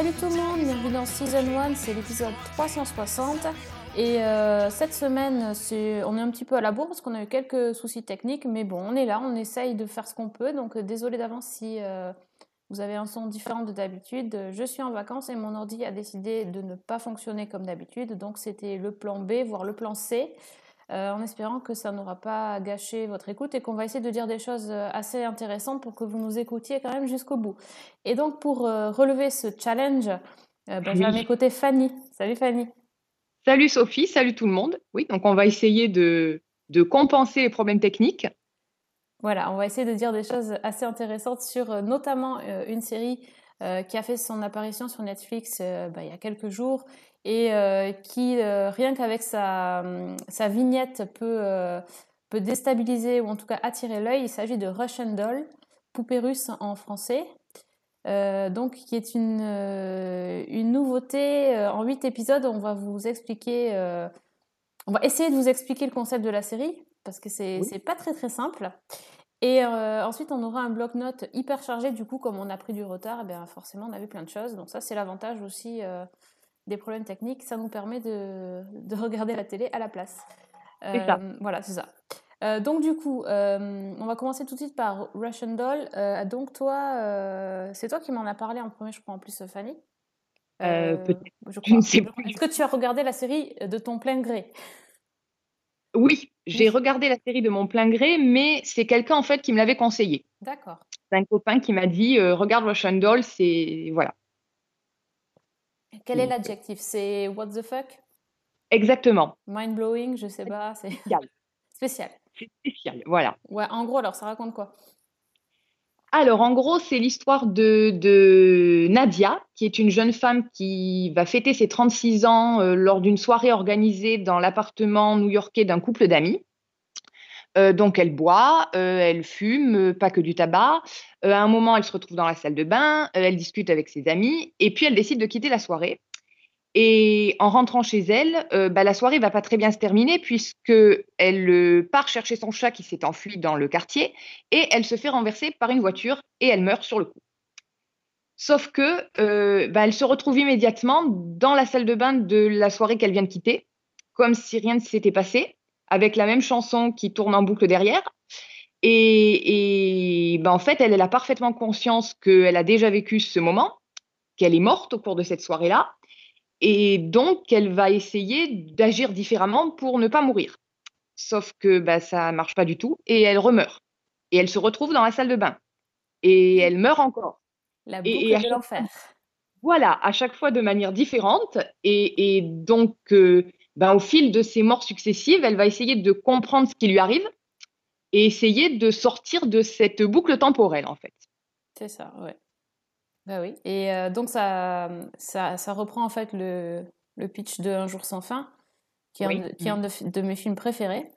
Salut tout le monde, bienvenue dans Season 1, c'est l'épisode 360. Et euh, cette semaine, on est un petit peu à la bourre parce qu'on a eu quelques soucis techniques, mais bon, on est là, on essaye de faire ce qu'on peut. Donc euh, désolé d'avance si euh, vous avez un son différent de d'habitude. Je suis en vacances et mon ordi a décidé de ne pas fonctionner comme d'habitude. Donc c'était le plan B, voire le plan C. euh, en espérant que ça n'aura pas gâché votre écoute et qu'on va essayer de dire des choses euh, assez intéressantes pour que vous nous écoutiez quand même jusqu'au bout. Et donc pour euh, relever ce challenge, euh, ben, j'ai à mes côtés Fanny. Salut Fanny. Salut Sophie, salut tout le monde. Oui, donc on va essayer de, de compenser les problèmes techniques. Voilà, on va essayer de dire des choses assez intéressantes sur notamment une série qui a fait son apparition sur Netflix bah, il y a quelques jours et euh, qui, euh, rien qu'avec sa, hum, sa vignette, peut, euh, peut déstabiliser ou en tout cas attirer l'œil. Il s'agit de Russian Doll, poupée russe en français. Euh, donc, qui est une, euh, une nouveauté euh, en huit épisodes. On va vous expliquer, euh, on va essayer de vous expliquer le concept de la série parce que c'est Oui. pas très très simple. Et euh, ensuite, on aura un bloc-notes hyper chargé. Du coup, comme on a pris du retard, eh bien, forcément, on a vu plein de choses. Donc ça, c'est l'avantage aussi euh, des problèmes techniques. Ça nous permet de, de regarder la télé à la place. Ça. Euh, Voilà, c'est ça. Euh, donc du coup, euh, on va commencer tout de suite par Russian Doll. Euh, donc toi, c'est toi qui m'en as parlé en premier, je crois, en plus, Fanny. Est-ce que tu as regardé la série de ton plein gré? Oui, j'ai Oui. regardé la série de mon plein gré, mais c'est quelqu'un en fait qui me l'avait conseillé. D'accord. C'est un copain qui m'a dit regarde Russian Doll, c'est voilà. Quel est l'adjectif? C'est what the fuck? Exactement. Mind blowing, je sais pas, c'est Spécial. spécial. C'est spécial. Voilà. Ouais, en gros, alors ça raconte quoi? Alors, en gros, c'est l'histoire de, de Nadia, qui est une jeune femme qui va fêter ses 36 ans euh, lors d'une soirée organisée dans l'appartement new-yorkais d'un couple d'amis. Euh, donc, elle boit, euh, elle fume, euh, pas que du tabac. À un moment, elle se retrouve dans la salle de bain, elle discute avec ses amis, et puis elle décide de quitter la soirée. Et en rentrant chez elle, bah, la soirée va pas très bien se terminer puisque elle part chercher son chat qui s'est enfui dans le quartier et elle se fait renverser par une voiture et elle meurt sur le coup. Sauf que bah, elle se retrouve immédiatement dans la salle de bain de la soirée qu'elle vient de quitter, comme si rien ne s'était passé, avec la même chanson qui tourne en boucle derrière. Et, et bah, en fait, elle, elle a parfaitement conscience qu'elle a déjà vécu ce moment, qu'elle est morte au cours de cette soirée-là, et donc elle va essayer d'agir différemment pour ne pas mourir. Sauf que bah, ça marche pas du tout, et elle remeurt. Et elle se retrouve dans la salle de bain. Et elle meurt encore. La boucle et de l'enfer. Voilà, à chaque fois de manière différente. Et, et donc, euh, ben, au fil de ces morts successives, elle va essayer de comprendre ce qui lui arrive et essayer de sortir de cette boucle temporelle, en fait. C'est ça, ouais. Bah oui. Et euh, donc ça, ça, ça reprend en fait le, le pitch de Un jour sans fin, qui est, Oui. un, de- qui est un de, de mes films préférés.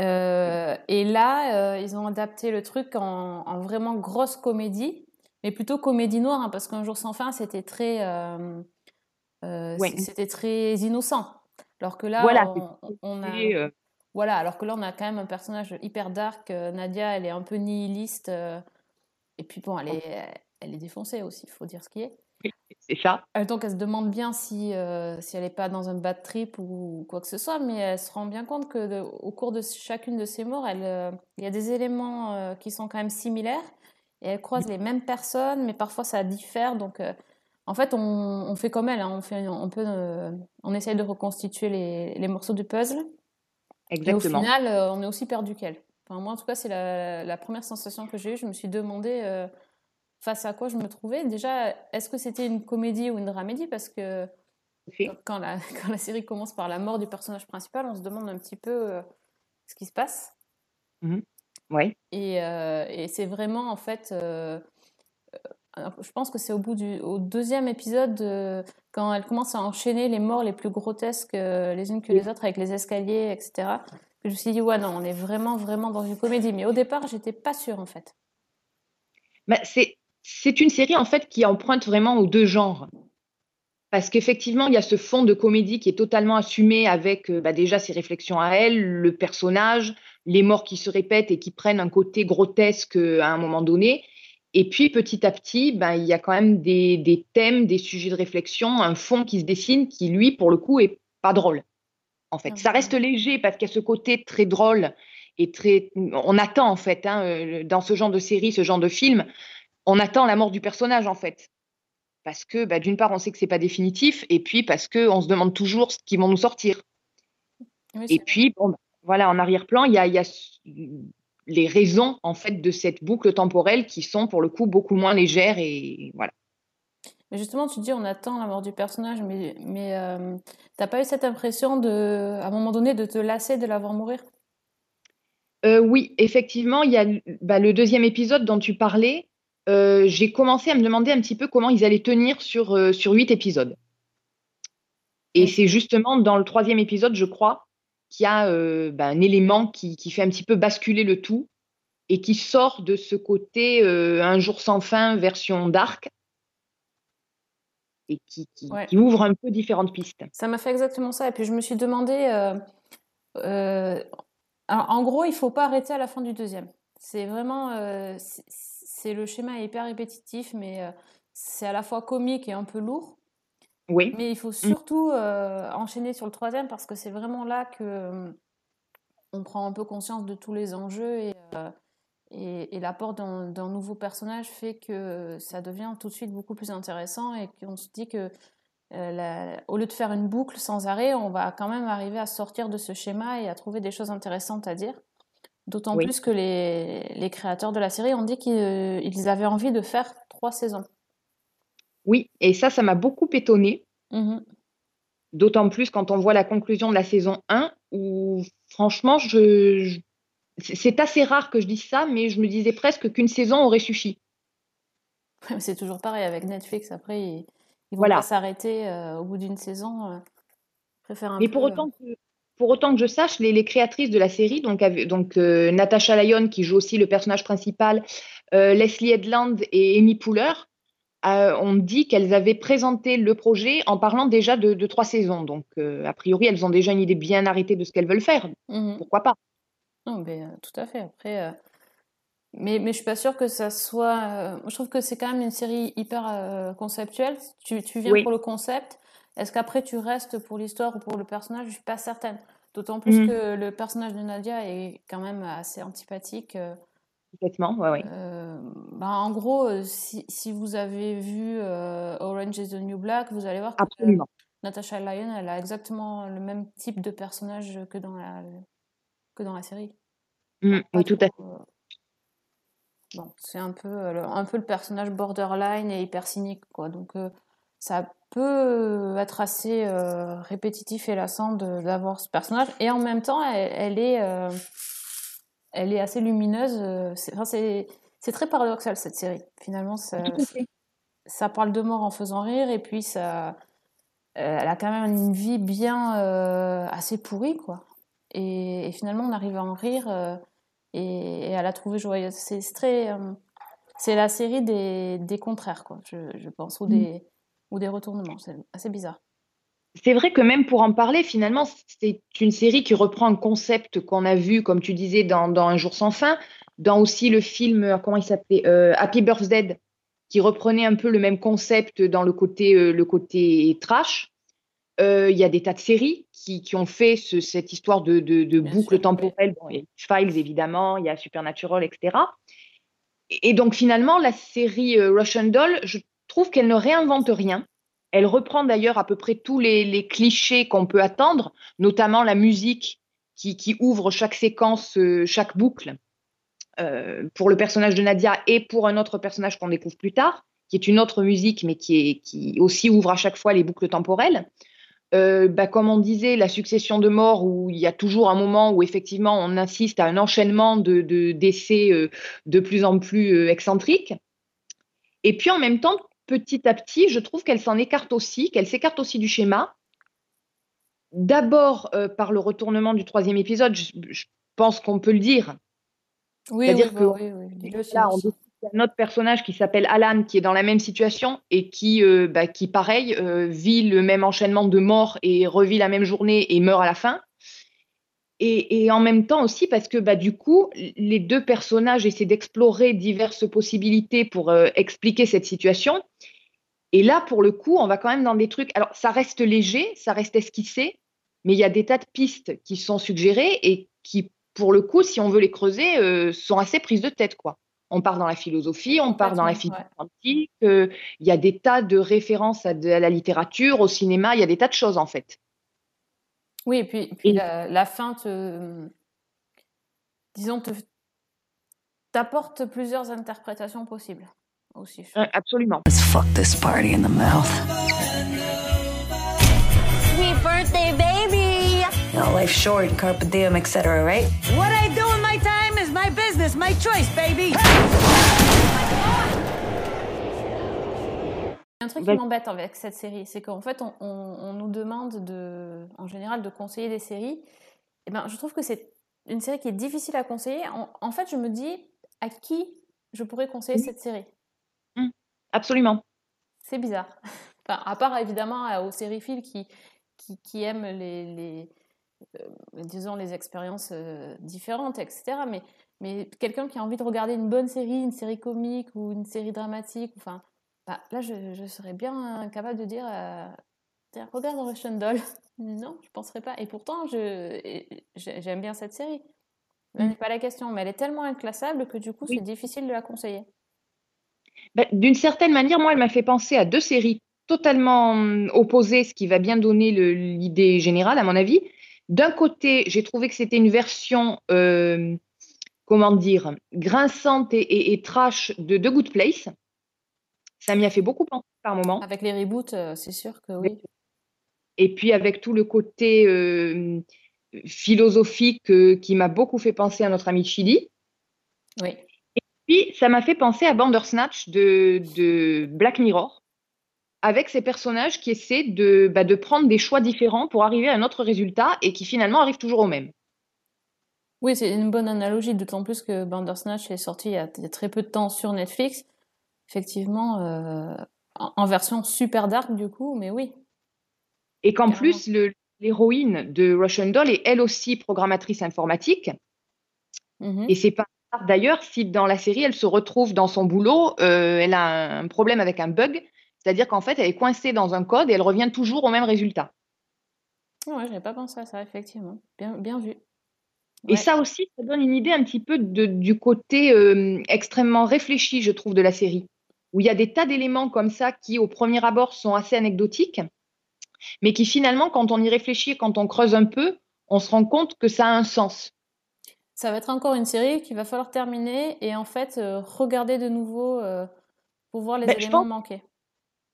Euh, et là, euh, ils ont adapté le truc en, en vraiment grosse comédie, mais plutôt comédie noire, hein, parce qu'Un jour sans fin, c'était très, Ouais. c'était très innocent. Alors que là, Voilà, on, on a, euh, voilà, alors que là, on a quand même un personnage hyper dark. euh, Nadia, elle est un peu nihiliste. euh, et puis bon, elle est, elle est défoncée aussi, il faut dire ce qui est. c'est ça. Donc, elle se demande bien si, euh, si elle n'est pas dans un bad trip ou quoi que ce soit, mais elle se rend bien compte que de- au cours de chacune de ses morts, euh, il y a des éléments euh, qui sont quand même similaires. Et elle croise les mêmes personnes, mais parfois ça diffère. Donc, en fait, on, on fait comme elle. hein, on, fait, on, peut, euh, on essaye de reconstituer les, les morceaux du puzzle. Et au Exactement. final, euh, on est aussi perdu qu'elle. Enfin, moi, en tout cas, c'est la, la première sensation que j'ai eue. Je me suis demandé euh, face à quoi je me trouvais. Déjà, est-ce que c'était une comédie ou une dramédie? Parce que quand la, quand la série commence par la mort du personnage principal, on se demande un petit peu ce qui se passe. Et, euh, et c'est vraiment, en fait, je pense que c'est au bout du au deuxième épisode, euh, quand elle commence à enchaîner les morts les plus grotesques euh, les unes que les autres avec les escaliers, etc., que je me suis dit, ouais, non, on est vraiment, vraiment dans une comédie. Mais au départ, j'étais pas sûre, en fait. Bah, c'est c'est une série en fait qui emprunte vraiment aux deux genres. parce qu'effectivement, il y a ce fond de comédie qui est totalement assumé avec bah, déjà ses réflexions à elle, le personnage, les morts qui se répètent et qui prennent un côté grotesque à un moment donné. Et puis petit à petit, ben, il y a quand même des, thèmes, des sujets de réflexion, un fond qui se dessine qui, lui, pour le coup, est pas drôle. En fait, ça reste léger parce qu'il y a ce côté très drôle et très. On attend en fait hein, euh, dans ce genre de série, ce genre de film, on attend la mort du personnage en fait, parce que bah, d'une part on sait que c'est pas définitif et puis parce que on se demande toujours ce qu'ils vont nous sortir. et puis bon, voilà, en arrière-plan, il y a, les raisons en fait de cette boucle temporelle qui sont pour le coup beaucoup moins légères et voilà. Mais justement, tu dis on attend la mort du personnage, mais, mais euh, t'as pas eu cette impression de, à un moment donné, de te lasser de l'avoir mourir? Euh, Oui, effectivement, il y a bah, le deuxième épisode dont tu parlais. Euh, j'ai commencé à me demander un petit peu comment ils allaient tenir sur, sur huit épisodes. Et c'est justement dans le troisième épisode, je crois, qui a euh, ben, un élément qui, fait un petit peu basculer le tout et qui sort de ce côté euh, un jour sans fin version dark et qui, ouvre un peu différentes pistes. Ça m'a fait exactement ça. Et puis je me suis demandé, euh, en gros, il faut pas arrêter à la fin du deuxième. C'est vraiment, c'est le schéma est hyper répétitif, mais c'est à la fois comique et un peu lourd. Oui. Mais il faut mmh. surtout euh, enchaîner sur le troisième parce que c'est vraiment là que euh, on prend un peu conscience de tous les enjeux et, euh, et, l'apport d'un nouveau personnage fait que ça devient tout de suite beaucoup plus intéressant et qu'on se dit que au lieu de faire une boucle sans arrêt, on va quand même arriver à sortir de ce schéma et à trouver des choses intéressantes à dire. D'autant plus que les, les, créateurs de la série ont dit qu'ils avaient envie de faire trois saisons. Oui, et ça, ça m'a beaucoup étonnée. Mmh D'autant plus quand on voit la conclusion de la saison 1, où franchement, je, c'est assez rare que je dise ça, mais je me disais presque qu'une saison aurait suffi. C'est toujours pareil avec Netflix. Après, ils, vont pas s'arrêter euh, au bout d'une saison. Euh, mais pour autant que, pour autant que je sache, les, créatrices de la série, donc, donc euh, Natasha Lyon qui joue aussi le personnage principal, Leslie Edland et Amy Pooler, euh, on dit qu'elles avaient présenté le projet en parlant déjà de, trois saisons. Donc, euh, a priori, elles ont déjà une idée bien arrêtée de ce qu'elles veulent faire. Mmh Pourquoi pas? Non, mais, euh, tout à fait. Après, mais, mais je suis pas sûre que ça soit. je trouve que c'est quand même une série hyper conceptuelle. Tu, viens pour le concept. Est-ce qu'après tu restes pour l'histoire ou pour le personnage? Je suis pas certaine. D'autant plus mmh. que le personnage de Nadia est quand même assez antipathique. Complètement, ouais, euh, bah, en gros, euh, si, si, vous avez vu euh, Orange is the New Black, vous allez voir que Natasha Lyon, elle a exactement le même type de personnage que dans la, que dans la série. Mmh, oui, tout à fait. bon, c'est un peu, un peu le personnage borderline et hyper cynique, quoi. Donc, ça peut être assez répétitif et lassant d'avoir ce personnage. Et en même temps, elle, elle est elle est assez lumineuse. Euh, c'est très paradoxal cette série. Finalement, ça, ça, parle de mort en faisant rire et puis ça, euh, elle a quand même une vie bien euh, assez pourrie, quoi. Et, finalement, on arrive à en rire et, à la trouver joyeuse. C'est très, c'est la série des, des, contraires, quoi. Je, pense, ou mm. des, ou des retournements. C'est assez bizarre c'est vrai que même pour en parler, finalement, c'est une série qui reprend un concept qu'on a vu, comme tu disais, dans, Un jour sans fin, dans aussi le film, euh, comment il s'appelait euh, Happy Birthday, qui reprenait un peu le même concept dans le côté, euh, le côté trash. Il y a des tas de séries qui, ont fait cette histoire de, boucle temporelle. il y a Files, évidemment, il y a Supernatural, etc. Et, et donc, finalement, la série Russian Doll, je trouve qu'elle ne réinvente rien elle reprend d'ailleurs à peu près tous les, clichés qu'on peut attendre, notamment la musique qui, ouvre chaque séquence, euh, chaque boucle, euh, pour le personnage de Nadia et pour un autre personnage qu'on découvre plus tard, qui est une autre musique, mais qui, aussi ouvre à chaque fois les boucles temporelles. Euh, bah, comme on disait, la succession de morts, où il y a toujours un moment où effectivement on insiste à un enchaînement de, décès de plus en plus excentriques. Et puis en même temps, petit à petit, je trouve qu'elle s'en écarte aussi, qu'elle s'écarte aussi du schéma. D'abord euh, par le retournement du troisième épisode, je, pense qu'on peut le dire. Oui, C'est-à-dire que oui, oui, là, on un autre personnage qui s'appelle Alan qui est dans la même situation et qui, euh, bah, qui pareil, euh, vit le même enchaînement de morts et revit la même journée et meurt à la fin. Et, et en même temps aussi parce que bah, du coup, les deux personnages essaient d'explorer diverses possibilités pour euh, expliquer cette situation. Et là, pour le coup, on va quand même dans des trucs. Alors, ça reste léger, ça reste esquissé, mais il y a des tas de pistes qui sont suggérées et qui, pour le coup, si on veut les creuser, sont assez prises de tête, quoi on part dans la philosophie, on part dans la physique quantique. Euh, il y a des tas de références à, la littérature, au cinéma, il y a des tas de choses en fait. Oui, et puis, la, fin te. Disons, te, t'apporte plusieurs interprétations possibles aussi. Euh, absolument. Let's fuck this party in the mouth. Sweet birthday, baby! No, life short, carpe diem, etc., right? What I do in my time is my business, my choice, baby! Un truc qui m'embête avec cette série, c'est qu'en fait, on, on, nous demande de, en général de conseiller des séries. Et eh ben, je trouve que c'est une série qui est difficile à conseiller. En, en, fait, je me dis à qui je pourrais conseiller cette série? Mmh. Absolument. C'est bizarre. Enfin, à part évidemment aux sériphiles qui, qui, qui aiment les, les, euh, disons, les expériences euh, différentes, etc. Mais, mais quelqu'un qui a envie de regarder une bonne série, une série comique ou une série dramatique, enfin, bah, là, je, je, serais bien capable de dire, euh, regarde Russian Doll. non, je ne penserais pas. Et pourtant, j'aime bien cette série. Ce n'est mm. pas la question, mais elle est tellement inclassable que du coup, c'est difficile de la conseiller. Bah, d'une certaine manière, moi, elle m'a fait penser à deux séries totalement hum, opposées, ce qui va bien donner l'idée générale, à mon avis. D'un côté, j'ai trouvé que c'était une version, euh, comment dire, grinçante et, trash de The Good Place. Ça m'y a fait beaucoup penser par moment. Avec les reboots, euh, c'est sûr que oui. Et puis avec tout le côté euh, philosophique qui m'a beaucoup fait penser à notre ami Chili. Oui. Et puis ça m'a fait penser à Bandersnatch de, de Black Mirror avec ces personnages qui essaient de, bah, de prendre des choix différents pour arriver à un autre résultat et qui finalement arrivent toujours au même. Oui, c'est une bonne analogie, d'autant plus que Bandersnatch est sorti il y, a, très peu de temps sur Netflix. Effectivement, euh, en, version super dark du coup, mais oui. Et qu'en plus, l'héroïne de Russian Doll est elle aussi programmatrice informatique. Mm-hmm. Et c'est pas d'ailleurs si dans la série elle se retrouve dans son boulot, euh, elle a un problème avec un bug c'est-à-dire qu'en fait, elle est coincée dans un code et elle revient toujours au même résultat. Ouais, je n'avais pas pensé à ça, effectivement. Bien, bien vu. Et ça aussi, ça donne une idée un petit peu de, du côté euh, extrêmement réfléchi, je trouve, de la série, où il y a des tas d'éléments comme ça qui, au premier abord, sont assez anecdotiques, mais qui finalement, quand on y réfléchit, quand on creuse un peu, on se rend compte que ça a un sens. Ça va être encore une série qu'il va falloir terminer et en fait euh, regarder de nouveau euh, pour voir les ben, éléments manqués.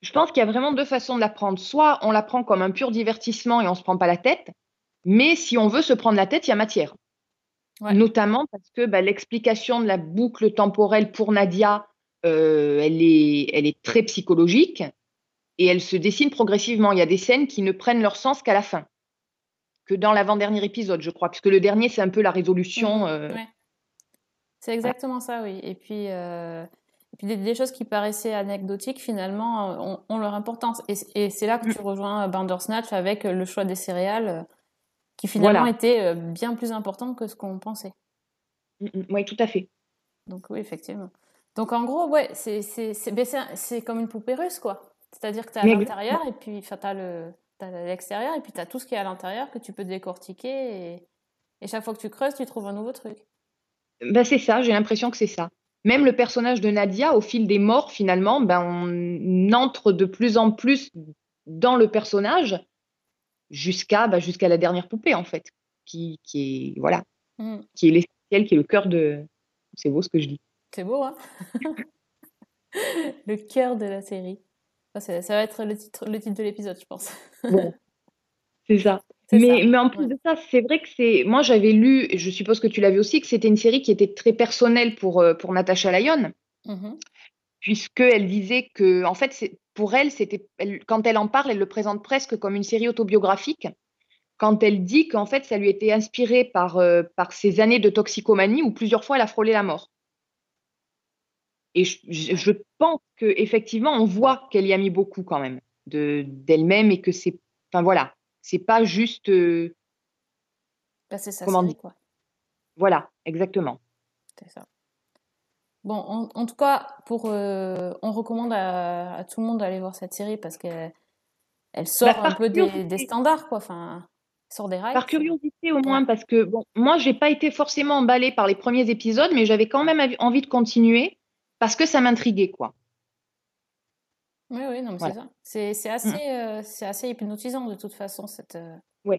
Je pense qu'il y a vraiment deux façons de l'apprendre. Soit on l'apprend comme un pur divertissement et on ne se prend pas la tête, mais si on veut se prendre la tête, il y a matière. Notamment parce que bah, l'explication de la boucle temporelle pour Nadia, euh, elle, est, elle est très psychologique et elle se dessine progressivement. Il y a des scènes qui ne prennent leur sens qu'à la fin, que dans l'avant-dernier épisode, je crois, puisque le dernier, c'est un peu la résolution. Mmh. Euh, c'est exactement ça, oui. Et puis, euh, et puis des, choses qui paraissaient anecdotiques, finalement, ont, leur importance. Et, c'est là que tu mm. rejoins Bandersnatch avec le choix des céréales, qui finalement était bien plus important que ce qu'on pensait. Mm, mm. Oui, tout à fait. Donc oui, effectivement. Donc en gros, ouais, c'est ben, comme une poupée russe, quoi. C'est-à-dire que tu as l'intérieur et puis tu as l'extérieur et puis tu as tout ce qui est à l'intérieur que tu peux décortiquer et, et, chaque fois que tu creuses, tu trouves un nouveau truc. Ben, c'est ça, j'ai l'impression que c'est ça même le personnage de Nadia, au fil des morts, finalement, ben, on entre de plus en plus dans le personnage jusqu'à ben, jusqu'à la dernière poupée, en fait, qui, qui est voilà, mm. qui est l'essentiel, qui est le cœur de. C'est beau ce que je dis. C'est beau, hein Le cœur de la série. Ça, va être le titre, le titre de l'épisode, je pense. C'est ça. Mais, mais, en plus de ça, c'est vrai que c'est. Moi, j'avais lu, et je suppose que tu l'avais aussi, que c'était une série qui était très personnelle pour, euh, pour Natasha Lyon, mmh puisqu'elle disait que, en fait, pour elle, c'était quand elle en parle, elle le présente presque comme une série autobiographique. Quand elle dit qu'en fait, ça lui était inspiré par, euh, par ses années de toxicomanie où plusieurs fois elle a frôlé la mort. Et je, je- je pense que effectivement, on voit qu'elle y a mis beaucoup quand même de d'elle-même et que c'est, enfin voilà, c'est pas juste, euh, Bah, c'est sa comment série, dire, quoi. voilà, exactement. C'est ça. Bon, en, en tout cas, pour, euh, on recommande à, à tout le monde d'aller voir cette série parce qu'elle elle sort Bah, un par peu des, standards, quoi. Enfin, sort des rails. par curiosité au Ouais. moins, parce que bon, moi, j'ai pas été forcément emballée par les premiers épisodes, mais j'avais quand même envie de continuer parce que ça m'intriguait, quoi. Oui, oui, non, mais Voilà. c'est ça. C'est Mm. assez, euh, c'est assez hypnotisant de toute façon, cette. euh, bon,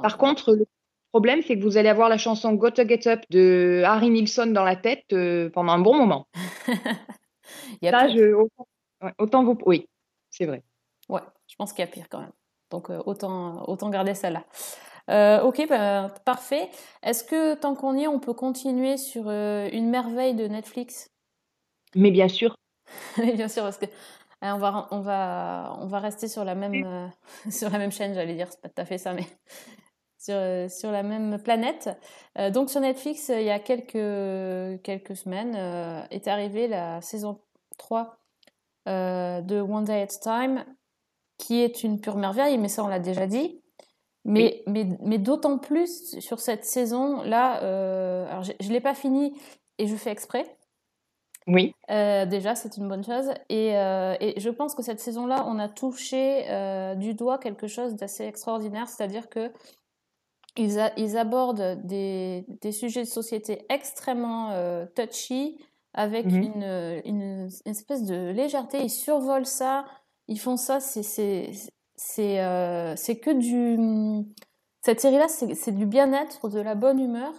Par contre, le problème, c'est que vous allez avoir la chanson Got to Get Up de Harry Nilsson dans la tête euh, pendant un bon moment. il y a Ça, pire. je, autant, ouais, autant vous, oui, c'est vrai. Ouais, je pense qu'il y a pire quand même. Donc euh, autant, autant garder celle-là. Euh, ok, bah, parfait. Est-ce que tant qu'on y est, on peut continuer sur euh, une merveille de Netflix? Mais bien sûr, Oui, bien sûr, parce que euh, on va, on va, on va rester sur la même, euh, sur la même chaîne, j'allais dire, c'est pas tout à fait ça, mais sur, sur la même planète. Donc sur Netflix, il y a quelques, quelques semaines, est arrivée la saison 3 euh, de One Day at a Time, qui est une pure merveille, mais ça on l'a déjà dit. Mais, mais, mais d'autant plus sur cette saison-là, euh, alors je ne l'ai pas fini et je fais exprès. oui, Euh, déjà, c'est une bonne chose. Et, euh, et je pense que cette saison-là, on a touché du doigt quelque chose d'assez extraordinaire, c'est-à-dire que ils, a- ils abordent des, des sujets de société extrêmement touchy, avec une, une, une espèce de légèreté. Ils survolent ça, ils font ça, c'est c'est euh, que du... Cette série-là, c'est du bien-être, de la bonne humeur.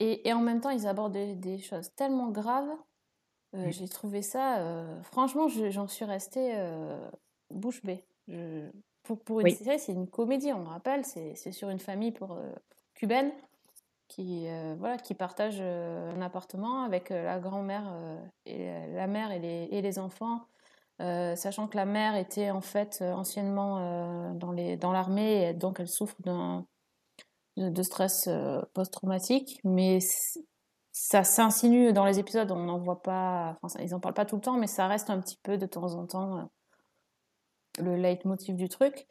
Et, et en même temps, ils abordent des, des choses tellement graves. Euh, j'ai trouvé ça, euh, franchement, je- j'en suis restée euh, bouche bée. Je- pour, pour une oui, série, c'est une comédie, on le rappelle, c'est sur une famille pour, cubaine qui, voilà, qui partage un appartement avec la grand-mère, et la mère et les, et les enfants, euh, sachant que la mère était en fait euh, anciennement euh, dans l'armée, et donc elle souffre de, stress post-traumatique, mais ça s'insinue dans les épisodes, on n'en voit pas, ils en parlent pas tout le temps, mais ça reste un petit peu de temps en temps le leitmotiv du truc.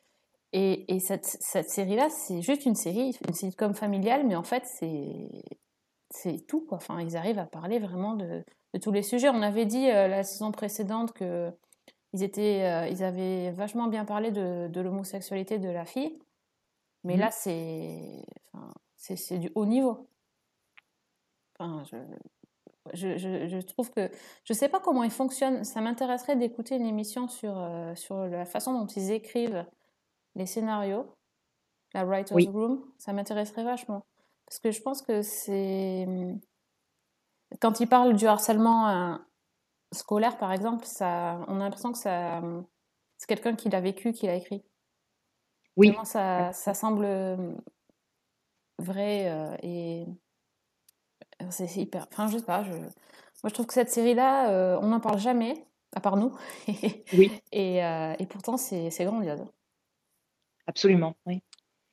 Et, et cette, série-là, c'est juste une série, une sitcom familiale, mais en fait, c'est tout, quoi. Enfin, ils arrivent à parler vraiment de, tous les sujets. On avait dit la saison précédente que ils étaient, euh, ils avaient vachement bien parlé de, de l'homosexualité de la fille, mais Mhm. là, c'est enfin, c'est du haut niveau. Enfin, je, je, je, je trouve que je sais pas comment ils fonctionnent. Ça m'intéresserait d'écouter une émission sur, euh, sur la façon dont ils écrivent les scénarios, la writer's oui, room. Ça m'intéresserait vachement. Parce que je pense que c'est. Quand ils parlent du harcèlement euh, scolaire, par exemple, ça, on a l'impression que ça, c'est quelqu'un qui l'a vécu, qui l'a écrit. oui, Tellement ça, ça semble euh, vrai euh, et c'est c'est hyper. Enfin, je sais pas. Je... Moi, je trouve que cette série-là, euh, on n'en parle jamais, à part nous. oui, et, euh, et pourtant, c'est c'est grandiose. absolument, oui.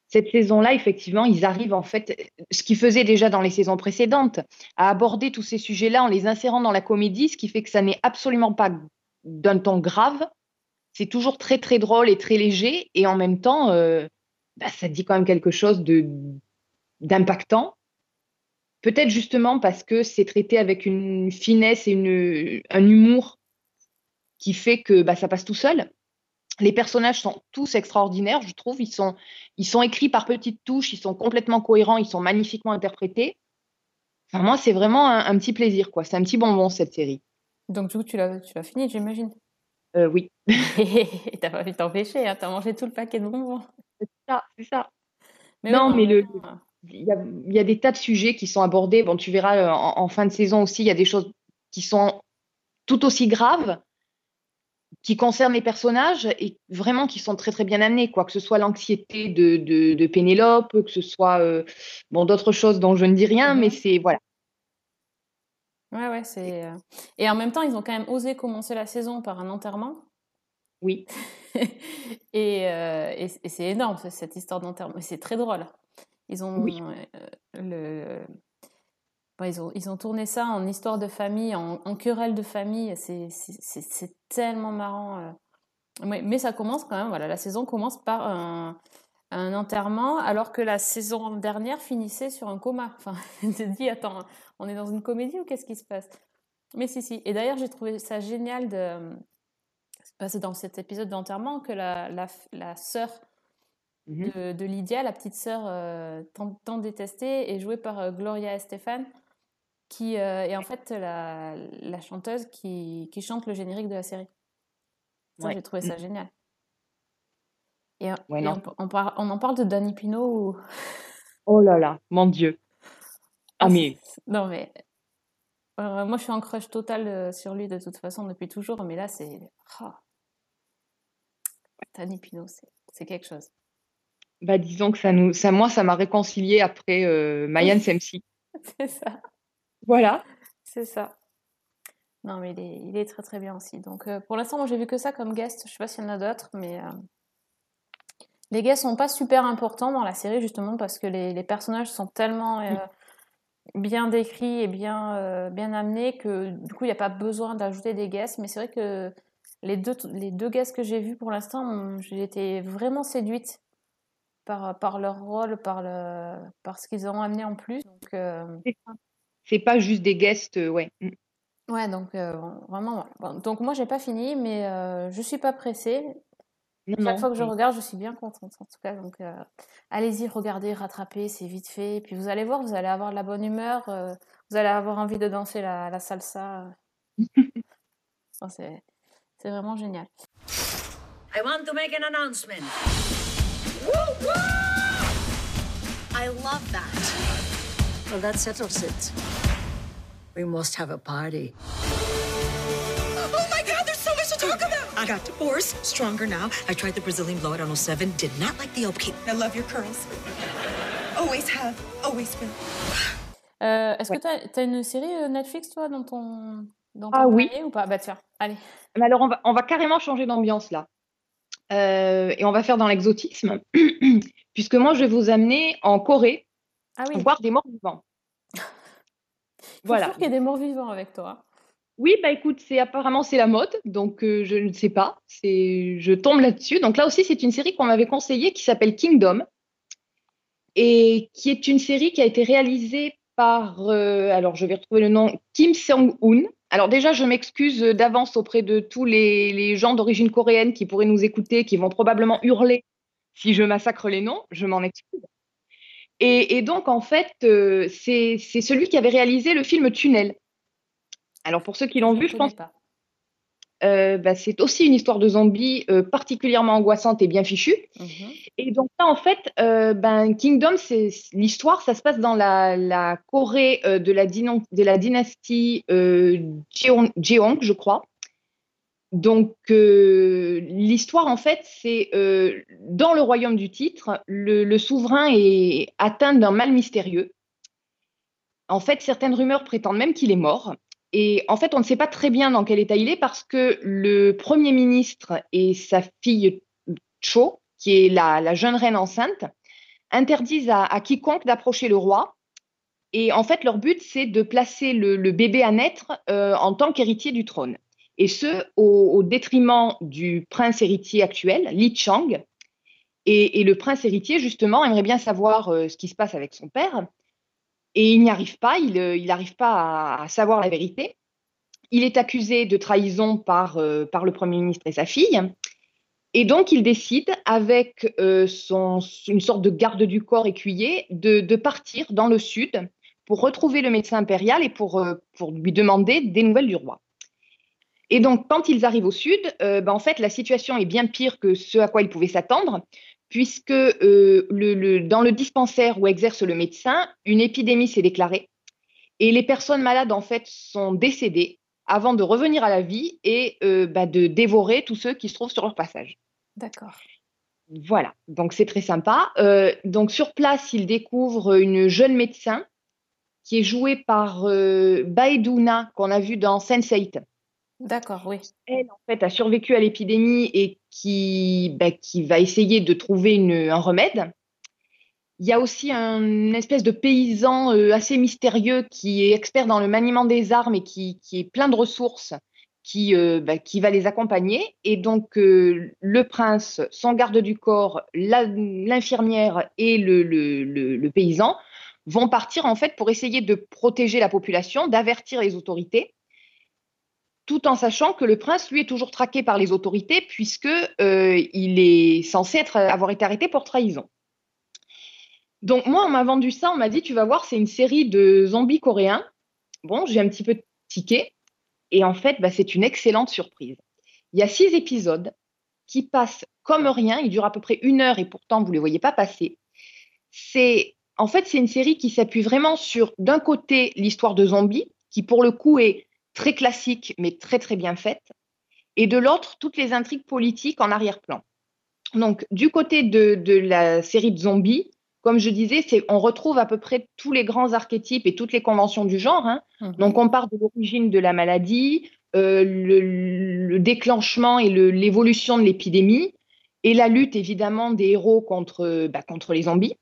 Cette saison-là, effectivement, ils arrivent en fait, ce qu'ils faisaient déjà dans les saisons précédentes, à aborder tous ces sujets-là en les insérant dans la comédie, ce qui fait que ça n'est absolument pas d'un ton grave. C'est toujours très très drôle et très léger, et en même temps, euh, bah, ça dit quand même quelque chose d'impactant. Peut-être justement parce que c'est traité avec une finesse et un humour qui fait que bah, ça passe tout seul. Les personnages sont tous extraordinaires, je trouve. Ils sont, ils sont écrits par petites touches, ils sont complètement cohérents, ils sont magnifiquement interprétés. Enfin, moi, c'est vraiment un, un petit plaisir, quoi. C'est un petit bonbon, cette série. Donc, du coup, tu l'as tu l'as fini, j'imagine. Euh, oui, Et t'as pas pu t'empêcher, hein, t'as mangé tout le paquet de bonbons. c'est ça, c'est ça. Mais Non, mais le, il y a, il y a des tas de sujets qui sont abordés. Bon, tu verras euh, en, en fin de saison aussi, il y a des choses qui sont tout aussi graves, qui concernent les personnages et vraiment qui sont très très bien amenés, quoi. Que ce soit l'anxiété de, de, de Pénélope, que ce soit euh, bon d'autres choses dont je ne dis rien, mais c'est voilà. Ouais, ouais, c'est. euh, Et en même temps, ils ont quand même osé commencer la saison par un enterrement. Oui, et, euh, et, et c'est énorme, ce- cette histoire d'enterrement. C'est très drôle. Ils ont. oui, euh, le... Bon, ils, ont, ils ont tourné ça en histoire de famille, en, en querelle de famille. C'est- tellement marrant. euh. Mais, mais ça commence quand même, voilà, la saison commence par un, un enterrement, alors que la saison dernière finissait sur un coma. Enfin, tu te dis, attends, on est dans une comédie ou qu'est-ce qui se passe? Mais si, si. Et d'ailleurs, j'ai trouvé ça génial de. C'est dans cet épisode d'enterrement que la, la, la sœur Mhm. de, de Lydia, la petite sœur euh, tant, tant détestée, est jouée par euh, Gloria Estefan, qui euh, est en fait la, la chanteuse qui, qui chante le générique de la série. Ça, Ouais. j'ai trouvé ça génial. Et, Ouais, et non. on, on par- on en parle de Danny Pino ou... Oh là là, mon Dieu. Ah, mais c'est- Non, mais... euh, moi, je suis en crush total euh, sur lui de toute façon depuis toujours, mais là, c'est... ah. Danny Pino, c'est quelque chose. bah, disons que ça nous, ça, moi, ça m'a réconcilié après euh, Mayan Semsi. C'est ça. Voilà. C'est ça. Non, mais il est, il est très très bien aussi. Donc euh, pour l'instant, moi j'ai vu que ça comme guest. Je sais pas s'il y en a d'autres, mais euh, les guests sont pas super importants dans la série justement parce que les, les personnages sont tellement euh, bien décrits et bien, bien amenés que du coup il n'y a pas besoin d'ajouter des guests. Mais c'est vrai que les deux, les deux guests que j'ai vus pour l'instant, j'ai été vraiment séduite par, par leur rôle, par, le, par ce qu'ils ont amené en plus. Donc, euh, C'est pas juste des guests, euh, ouais. Mm. Ouais, donc euh, vraiment. voilà. Bon, donc moi, j'ai pas fini, mais euh, je suis pas pressée. Non, Chaque non. fois que je regarde, je suis bien contente en tout cas. Donc euh, allez-y, regardez, rattrapez, c'est vite fait. Et puis vous allez voir, vous allez avoir de la bonne humeur, euh, vous allez avoir envie de danser la, la salsa. Enfin, c'est c'est vraiment génial. I want to make an announcement. I love that. Well, that settles it. We must have a party. Oh my god, there's so much to talk about. I got divorced, stronger now. I tried the Brazilian blowout on 07, did not like the upkeep. I love your curls. Always have, always will. Euh, Est-ce Ouais. que tu as, une série euh, Netflix, toi, dans ton, dans ton Ah oui. ou pas? Bah tiens, allez. Mais alors, on va, on va carrément changer d'ambiance là. Euh, et on va faire dans l'exotisme, puisque moi, je vais vous amener en Corée Ah oui, voir des morts vivants. Voilà. toujours qu'il y ait des morts vivants avec toi? Oui, bah écoute, c'est apparemment c'est la mode, donc euh, je ne sais pas. C'est, je tombe là-dessus. Donc là aussi, c'est une série qu'on m'avait conseillée qui s'appelle Kingdom et qui est une série qui a été réalisée par, euh, alors je vais retrouver le nom, Kim Seong-hoon. Alors déjà, je m'excuse d'avance auprès de tous les, les gens d'origine coréenne qui pourraient nous écouter, qui vont probablement hurler si je massacre les noms. Je m'en excuse. Et, et donc, en fait, euh, c'est celui qui avait réalisé le film Tunnel. Alors, pour ceux qui l'ont vu, je pense pas. euh, bah, c'est aussi une histoire de zombies euh, particulièrement angoissante et bien fichue. Mhm. Et donc là, en fait, ben, Kingdom, c'est l'histoire, ça se passe dans la, la Corée de, la de la dynastie Jeong, Jeong, je crois. Donc euh, l'histoire, en fait, c'est euh, dans le royaume du titre, le, souverain est atteint d'un mal mystérieux. En fait, certaines rumeurs prétendent même qu'il est mort. Et en fait, on ne sait pas très bien dans quel état il est parce que le Premier ministre et sa fille Cho, qui est la, jeune reine enceinte, interdisent à, quiconque d'approcher le roi. Et en fait, leur but, c'est de placer le, le bébé à naître euh, en tant qu'héritier du trône. Et ce, au, détriment du prince héritier actuel, Li Chang. Et, le prince héritier, justement, aimerait bien savoir euh, ce qui se passe avec son père. Et il n'y arrive pas, il euh, n'arrive pas à, savoir la vérité. Il est accusé de trahison par, euh, par le Premier ministre et sa fille. Et donc, il décide, avec euh, une sorte de garde du corps écuyer, de, partir dans le sud pour retrouver le médecin impérial et euh, pour lui demander des nouvelles du roi. Et donc, quand ils arrivent au sud, euh, ben, en fait, la situation est bien pire que ce à quoi ils pouvaient s'attendre, puisque euh, le, le- dans le dispensaire où exerce le médecin, une épidémie s'est déclarée et les personnes malades, en fait, sont décédées avant de revenir à la vie et euh, bah, de dévorer tous ceux qui se trouvent sur leur passage. D'accord. Voilà, donc c'est très sympa. Donc sur place, il découvre une jeune médecin qui est jouée par Baeduna, qu'on a vu dans Sense8. D'accord, oui. Elle, en fait, a survécu à l'épidémie et qui, bah, va essayer de trouver un remède. Il y a aussi un, une espèce de paysan euh, assez mystérieux qui est expert dans le maniement des armes et qui, est plein de ressources, qui, euh, bah, qui va les accompagner. Et donc, euh, le prince, son garde du corps, l'infirmière et le- le paysan vont partir en fait pour essayer de protéger la population, d'avertir les autorités, tout en sachant que le prince, lui, est toujours traqué par les autorités puisque euh, il est censé être, avoir été arrêté pour trahison. Donc moi, on m'a vendu ça, on m'a dit, tu vas voir, c'est une série de zombies coréens. Bon, j'ai un petit peu tiqué. Et en fait, bah, c'est une excellente surprise. Il y a six épisodes qui passent comme rien. Ils durent à peu près une heure et pourtant, vous ne les voyez pas passer. C'est, en fait, c'est une série qui s'appuie vraiment sur, d'un côté, l'histoire de zombies, qui pour le coup est très classique, mais très, très bien faite. Et de l'autre, toutes les intrigues politiques en arrière-plan. Donc, du côté de, de la série de zombies, comme je disais, on retrouve à peu près tous les grands archétypes et toutes les conventions du genre. hein. Mhm. Donc, on part de l'origine de la maladie, euh, le, le déclenchement et l'évolution de l'épidémie, et la lutte évidemment des héros contre, bah, contre les zombies.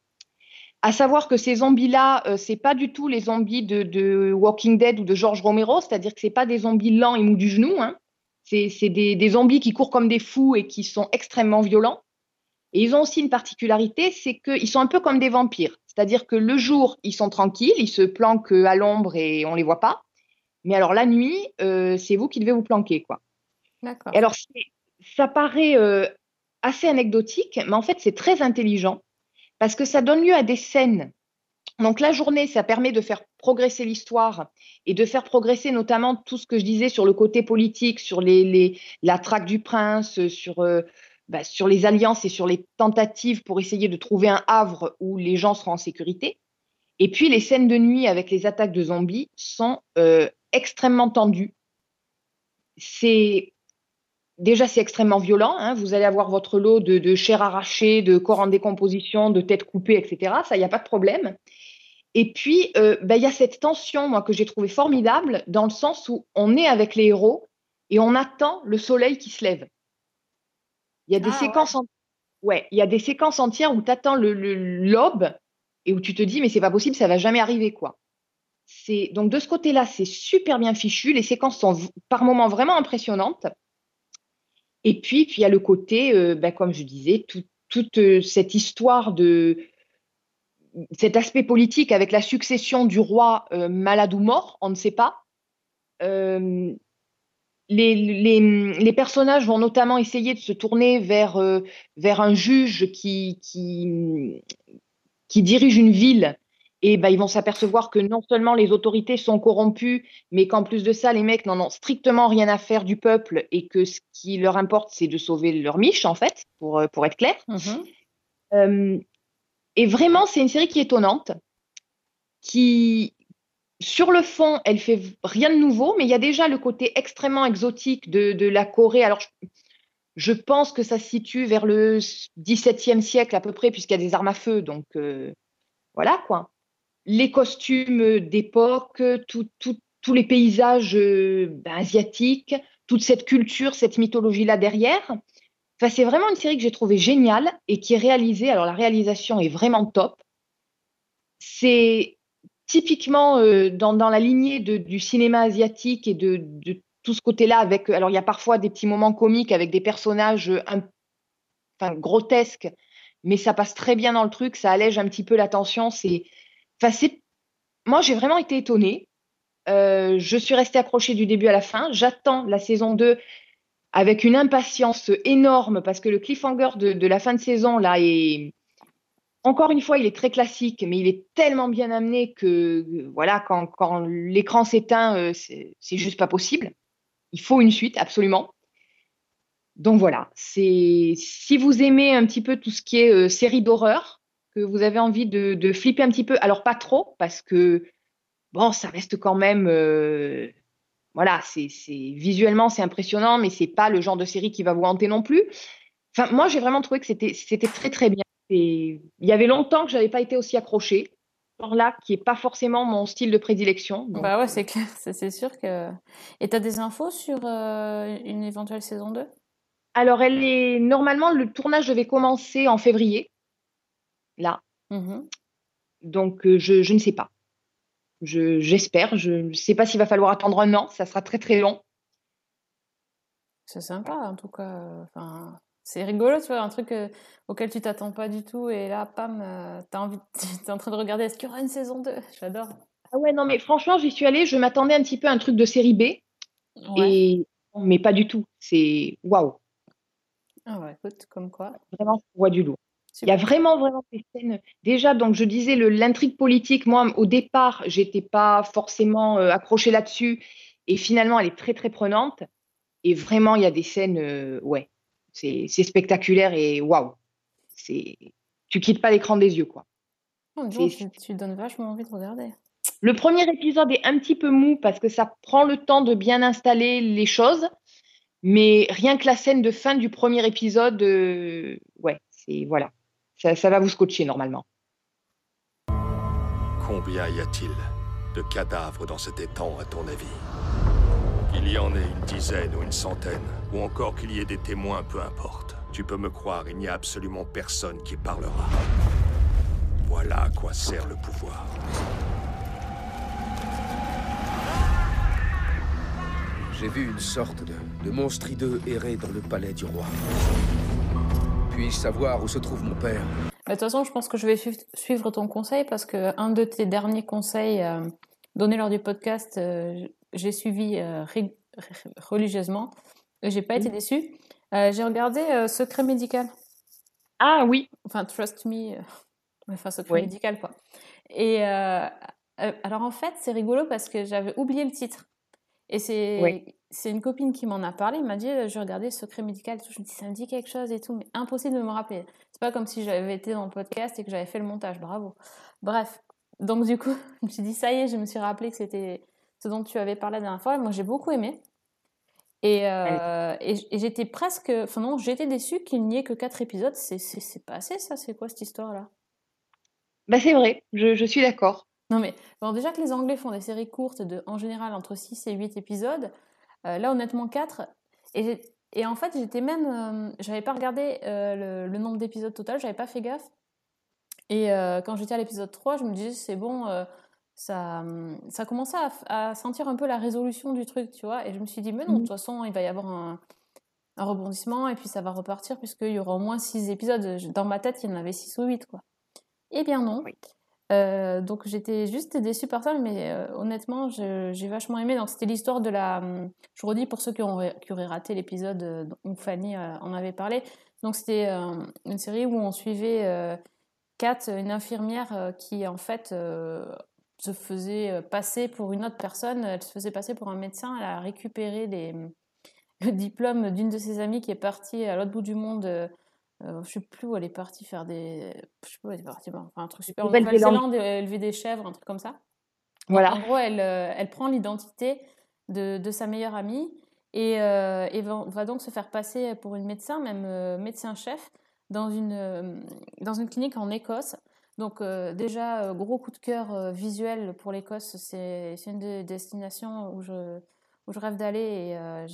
À savoir que ces zombies-là, euh, c'est pas du tout les zombies de, de Walking Dead ou de George Romero, c'est-à-dire que c'est pas des zombies lents et mous du genou. hein. C'est des, des zombies qui courent comme des fous et qui sont extrêmement violents. Et ils ont aussi une particularité, c'est qu'ils sont un peu comme des vampires. C'est-à-dire que le jour, ils sont tranquilles, ils se planquent à l'ombre et on les voit pas. Mais alors la nuit, euh, c'est vous qui devez vous planquer, quoi. D'accord. Alors, ça paraît euh, assez anecdotique, mais en fait, c'est très intelligent parce que ça donne lieu à des scènes. Donc, la journée, ça permet de faire progresser l'histoire et de faire progresser notamment tout ce que je disais sur le côté politique, sur la traque du prince, sur, euh, bah, sur les alliances et sur les tentatives pour essayer de trouver un havre où les gens seront en sécurité. Et puis, les scènes de nuit avec les attaques de zombies sont euh, extrêmement tendues. C'est déjà c'est extrêmement violent. hein. Vous allez avoir votre lot de, de chair arrachée, de corps en décomposition, de têtes coupées, etc. Ça, il n'y a pas de problème. Et puis, euh, ben, il y a cette tension, moi, que j'ai trouvée formidable, dans le sens où on est avec les héros et on attend le soleil qui se lève. Il y a des Ah, séquences, en- ouais, il y a des séquences entières où tu attends le, l'aube et où tu te dis, mais c'est pas possible, ça va jamais arriver, quoi. C'est donc de ce côté-là, c'est super bien fichu. Les séquences sont par moments vraiment impressionnantes. Et puis, puis il y a le côté, ben, comme je disais, tout- toute euh, cette histoire de cet aspect politique avec la succession du roi euh, malade ou mort, on ne sait pas. Les, les, personnages vont notamment essayer de se tourner vers, vers un juge qui, qui dirige une ville. Et ben, ils vont s'apercevoir que non seulement les autorités sont corrompues, mais qu'en plus de ça, les mecs n'en ont strictement rien à faire du peuple et que ce qui leur importe, c'est de sauver leur miche, en fait, pour, euh, pour être clair. Euh, et vraiment, c'est une série qui est étonnante, qui, sur le fond, elle fait rien de nouveau, mais il y a déjà le côté extrêmement exotique de, de la Corée. Alors, je, je pense que ça se situe vers le XVIIe siècle à peu près, puisqu'il y a des armes à feu. Donc, euh, voilà quoi. Les costumes d'époque, tous les paysages euh, ben, asiatiques, toute cette culture, cette mythologie-là derrière. Enfin, c'est vraiment une série que j'ai trouvée géniale et qui est réalisée. Alors, la réalisation est vraiment top. C'est typiquement euh, dans, la lignée du cinéma asiatique et de, tout ce côté-là. Avec, alors, il y a parfois des petits moments comiques avec des personnages euh, enfin, grotesques, mais ça passe très bien dans le truc. Ça allège un petit peu la tension. C'est, enfin, moi, j'ai vraiment été étonnée. Euh, je suis restée accrochée du début à la fin. J'attends la saison 2 avec une impatience énorme parce que le cliffhanger de, la fin de saison, là, est. Encore une fois, il est très classique, mais il est tellement bien amené que, voilà, quand, l'écran s'éteint, euh, c'est juste pas possible. Il faut une suite, absolument. Donc voilà, c'est si vous aimez un petit peu tout ce qui est euh, série d'horreur, que vous avez envie de, de flipper un petit peu, alors pas trop, parce que bon, ça reste quand même, euh, voilà, c'est visuellement c'est impressionnant, mais c'est pas le genre de série qui va vous hanter non plus. Enfin, moi j'ai vraiment trouvé que c'était c'était très très bien. Et il y avait longtemps que j'avais pas été aussi accrochée. Genre là, qui est pas forcément mon style de prédilection. donc, Bah ouais, c'est clair, c'est c'est sûr que. Et t'as des infos sur euh, une éventuelle saison 2? Alors, elle est normalement le tournage devait commencer en février. Là, Mhm. Donc, euh, je, je ne sais pas. Je- J'espère. Je ne sais pas s'il va falloir attendre un an. Ça sera très, très long. C'est sympa, en tout cas. Enfin, c'est rigolo, tu vois, un truc euh, auquel tu t'attends pas du tout. Et là, pam, euh, t'as envie, t'es en train de regarder, est-ce qu'il y aura une saison 2? J'adore. Ah ouais, non, mais franchement, j'y suis allée. Je m'attendais un petit peu à un truc de série B. Ouais. Et... Mais pas du tout. C'est waouh. Ah ouais, écoute, comme quoi. Vraiment, on voit du lourd. Il y a vraiment, vraiment des scènes. Déjà, donc, je disais, l'intrigue politique, moi, au départ, j'étais pas forcément euh, accrochée là-dessus. Et finalement, elle est très, très prenante. Et vraiment, il y a des scènes, euh, ouais, c'est spectaculaire et waouh. Tu quittes pas l'écran des yeux, quoi. Oh, donc, tu, tu donnes vachement envie de regarder. Le premier épisode est un petit peu mou parce que ça prend le temps de bien installer les choses. Mais rien que la scène de fin du premier épisode, euh, ouais, c'est voilà. Ça, ça va vous scotcher normalement. Combien y a-t-il de cadavres dans cet étang, à ton avis? Qu'il y en ait une dizaine ou une centaine, ou encore qu'il y ait des témoins, peu importe. Tu peux me croire, il n'y a absolument personne qui parlera. Voilà à quoi sert le pouvoir. J'ai vu une sorte de, de monstre hideux errer dans le palais du roi. Puis-je savoir où se trouve mon père De toute façon, je pense que je vais suivre, suivre ton conseil parce que un de tes derniers conseils euh, donnés lors du podcast, euh, j'ai suivi euh, religieusement et j'ai pas été déçue. Euh, j'ai regardé euh, Secret médical, Ah oui, enfin Trust Me, euh, enfin Secret Oui. médical quoi. Et euh, euh, alors en fait, c'est rigolo parce que j'avais oublié le titre. Et c'est Oui. C'est une copine qui m'en a parlé, elle m'a dit euh, je regardais Secret médical, et tout. je me dis ça me dit quelque chose et tout, mais impossible de me rappeler. C'est pas comme si j'avais été dans le podcast et que j'avais fait le montage, bravo. Bref, donc du coup, je me suis dit ça y est, je me suis rappelé que c'était ce dont tu avais parlé la dernière fois. Moi, j'ai beaucoup aimé. Et, euh, et, j'étais presque, enfin non, j'étais déçue qu'il n'y ait que quatre épisodes. C'est pas assez ça, c'est quoi cette histoire-là? Bah c'est vrai, je, je suis d'accord. Non mais bon, déjà que les Anglais font des séries courtes de, en général, entre 6 et 8 épisodes, euh, là honnêtement 4. Et, et en fait, j'étais même, euh, j'avais pas regardé euh, le, le nombre d'épisodes total, j'avais pas fait gaffe. Et quand j'étais à l'épisode 3, je me disais c'est bon, ça, hum, ça commençait à, sentir un peu la résolution du truc, tu vois. Et je me suis dit mais non, de toute façon, il va y avoir un, un rebondissement et puis ça va repartir puisqu'il y aura au moins 6 épisodes. Dans ma tête, il y en avait 6 ou 8, quoi. Eh bien non. Oui. Euh, donc j'étais juste déçue par ça, mais euh, honnêtement, j'ai vachement aimé. Donc c'était l'histoire de la. hum, Je redis pour ceux qui, auraient raté l'épisode euh, où Fanny en avait parlé. Donc c'était une série où on suivait Kat, une infirmière qui en fait se faisait passer pour une autre personne. Elle se faisait passer pour un médecin. Elle a récupéré les, le diplôme d'une de ses amies qui est partie à l'autre bout du monde. Euh, je sais plus où elle est partie faire des. Je sais pas où elle est partie. enfin, un truc super. Nouvelle-Zélande. Euh, élever des chèvres, un truc comme ça. Donc, Voilà. En gros, elle, euh, elle prend l'identité de, de sa meilleure amie et, euh, et va, va donc se faire passer pour une médecin, même euh, médecin-chef, dans une, euh, dans une clinique en Écosse. Donc déjà, gros coup de cœur visuel pour l'Écosse, c'est une des destinations où je, où je rêve d'aller et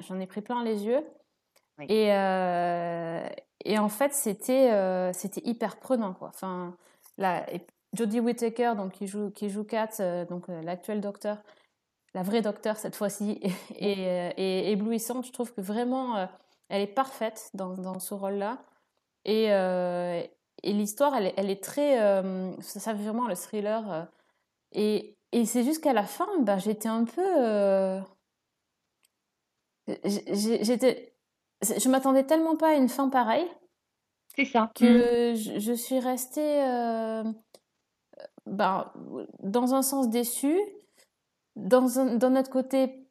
j'en ai pris plein les yeux. Oui. Et, euh, et en fait, c'était euh, c'était hyper prenant. Quoi. Enfin, la, Jodie Whittaker, donc, qui joue, qui joue Kat, euh, donc euh, l'actuel docteur, la vraie docteur cette fois-ci, est, est, est éblouissante. Je trouve que vraiment, elle est parfaite dans, dans ce rôle-là. Et, et l'histoire, elle, est- elle est très. ça, fait vraiment le thriller. et et c'est juste qu'à la fin, ben, j'étais un peu. j'étais. Je m'attendais tellement pas à une fin pareille C'est ça. Que je, je suis restée euh, ben, dans un sens déçue. Dans un- d'un autre côté,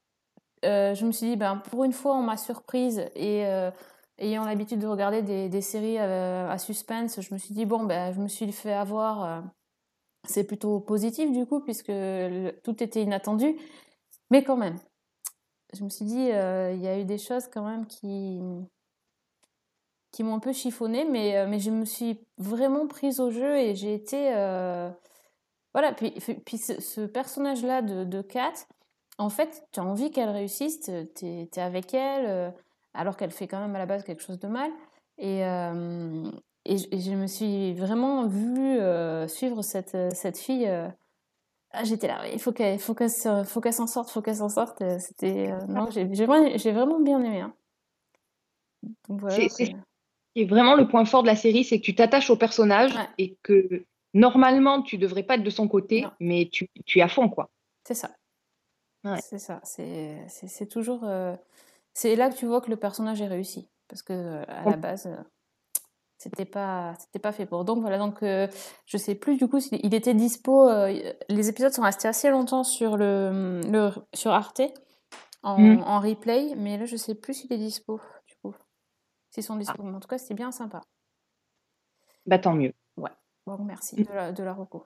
euh, je me suis dit, ben, pour une fois, on m'a surprise et euh, ayant l'habitude de regarder des, des séries à suspense, je me suis dit, bon, ben, je me suis fait avoir. c'est plutôt positif du coup, puisque le- tout était inattendu. Mais quand même, je me suis dit, euh, il y a eu des choses quand même qui, qui m'ont un peu chiffonné, mais, euh, mais je me suis vraiment prise au jeu et j'ai été. euh, Voilà, puis, puis ce, personnage-là de, de Kat, en fait, tu as envie qu'elle réussisse, tu es, avec elle, alors qu'elle fait quand même à la base quelque chose de mal. Et, et, Et, je- me suis vraiment vue suivre cette, cette fille. Ah, j'étais là, il faut qu'elle faut faut qu'elle s'en sorte, faut qu'elle s'en sorte. euh, C'était euh, non, j'ai vraiment, bien aimé. hein. Donc voilà. C'est- Et vraiment, le point fort de la série, c'est que tu t'attaches au personnage Ouais. et que normalement, tu devrais pas être de son côté, Non. mais tu, tu es à fond, quoi. C'est ça. Ouais. C'est ça. C'est toujours. euh, C'est là que tu vois que le personnage est réussi. Parce que euh, à la base, c'était pas, c'était pas fait pour. Donc voilà. Donc euh, je sais plus du coup s'il il était dispo. euh, les épisodes sont restés assez longtemps sur le, le sur Arte en, Mm. en replay, mais là je sais plus s'il est dispo. Du coup, s'ils sont dispo. Mais en tout cas, c'était bien sympa. Bah, tant mieux. Bon, merci Mm. de la, de la reco.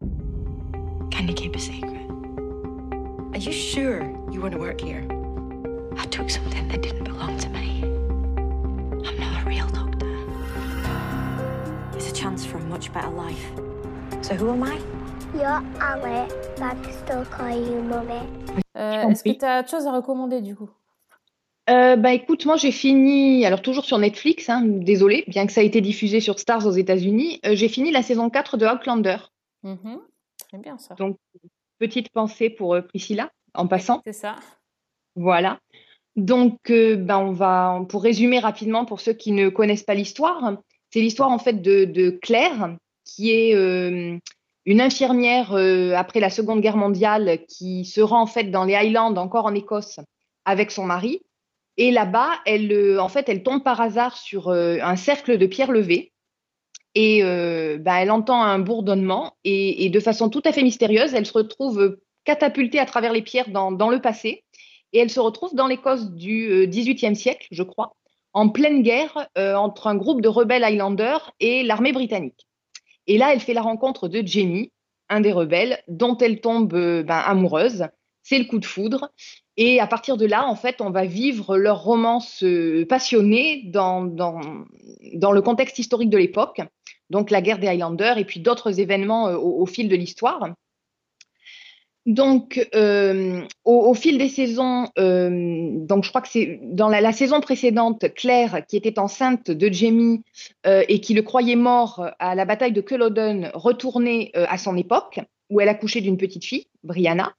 Can you keep a secret? Are you sure you want to work here? I took something that didn't belong to me. A chance for a much better life. So who am I? You're Alex, but I can still call you mommy. Euh, Est-ce que tu as autre chose à recommander du coup? Euh, bah écoute, moi j'ai fini, alors toujours sur Netflix, hein, désolé, bien que ça ait été diffusé sur Stars aux États-Unis, euh, j'ai fini la saison 4 de Outlander. Mhm. Très bien ça. Donc, petite pensée pour euh, Priscilla, en passant. C'est ça. Voilà. Donc, euh, ben, on va, pour résumer rapidement pour ceux qui ne connaissent pas l'histoire, c'est l'histoire en fait de, Claire, qui est euh, une infirmière euh, après la Seconde Guerre mondiale qui se rend en fait dans les Highlands, encore en Écosse, avec son mari. Et là-bas, elle, euh, en fait, elle tombe par hasard sur un cercle de pierres levées. Et ben, elle entend un bourdonnement et, de façon tout à fait mystérieuse, elle se retrouve catapultée à travers les pierres dans, dans le passé. Et elle se retrouve dans l'Écosse du XVIIIe siècle, je crois, en pleine guerre euh, entre un groupe de rebelles Highlanders et l'armée britannique. Et là, elle fait la rencontre de Jamie, un des rebelles, dont elle tombe euh, ben, amoureuse. C'est le coup de foudre. Et à partir de là, en fait, on va vivre leur romance euh, passionnée dans, le contexte historique de l'époque, donc la guerre des Highlanders et puis d'autres événements au fil de l'histoire. Donc, euh, au, fil des saisons, euh, je crois que c'est dans la, saison précédente, Claire, qui était enceinte de Jamie euh, et qui le croyait mort à la bataille de Culloden, retournait à son époque, où elle accouchait d'une petite fille, Brianna.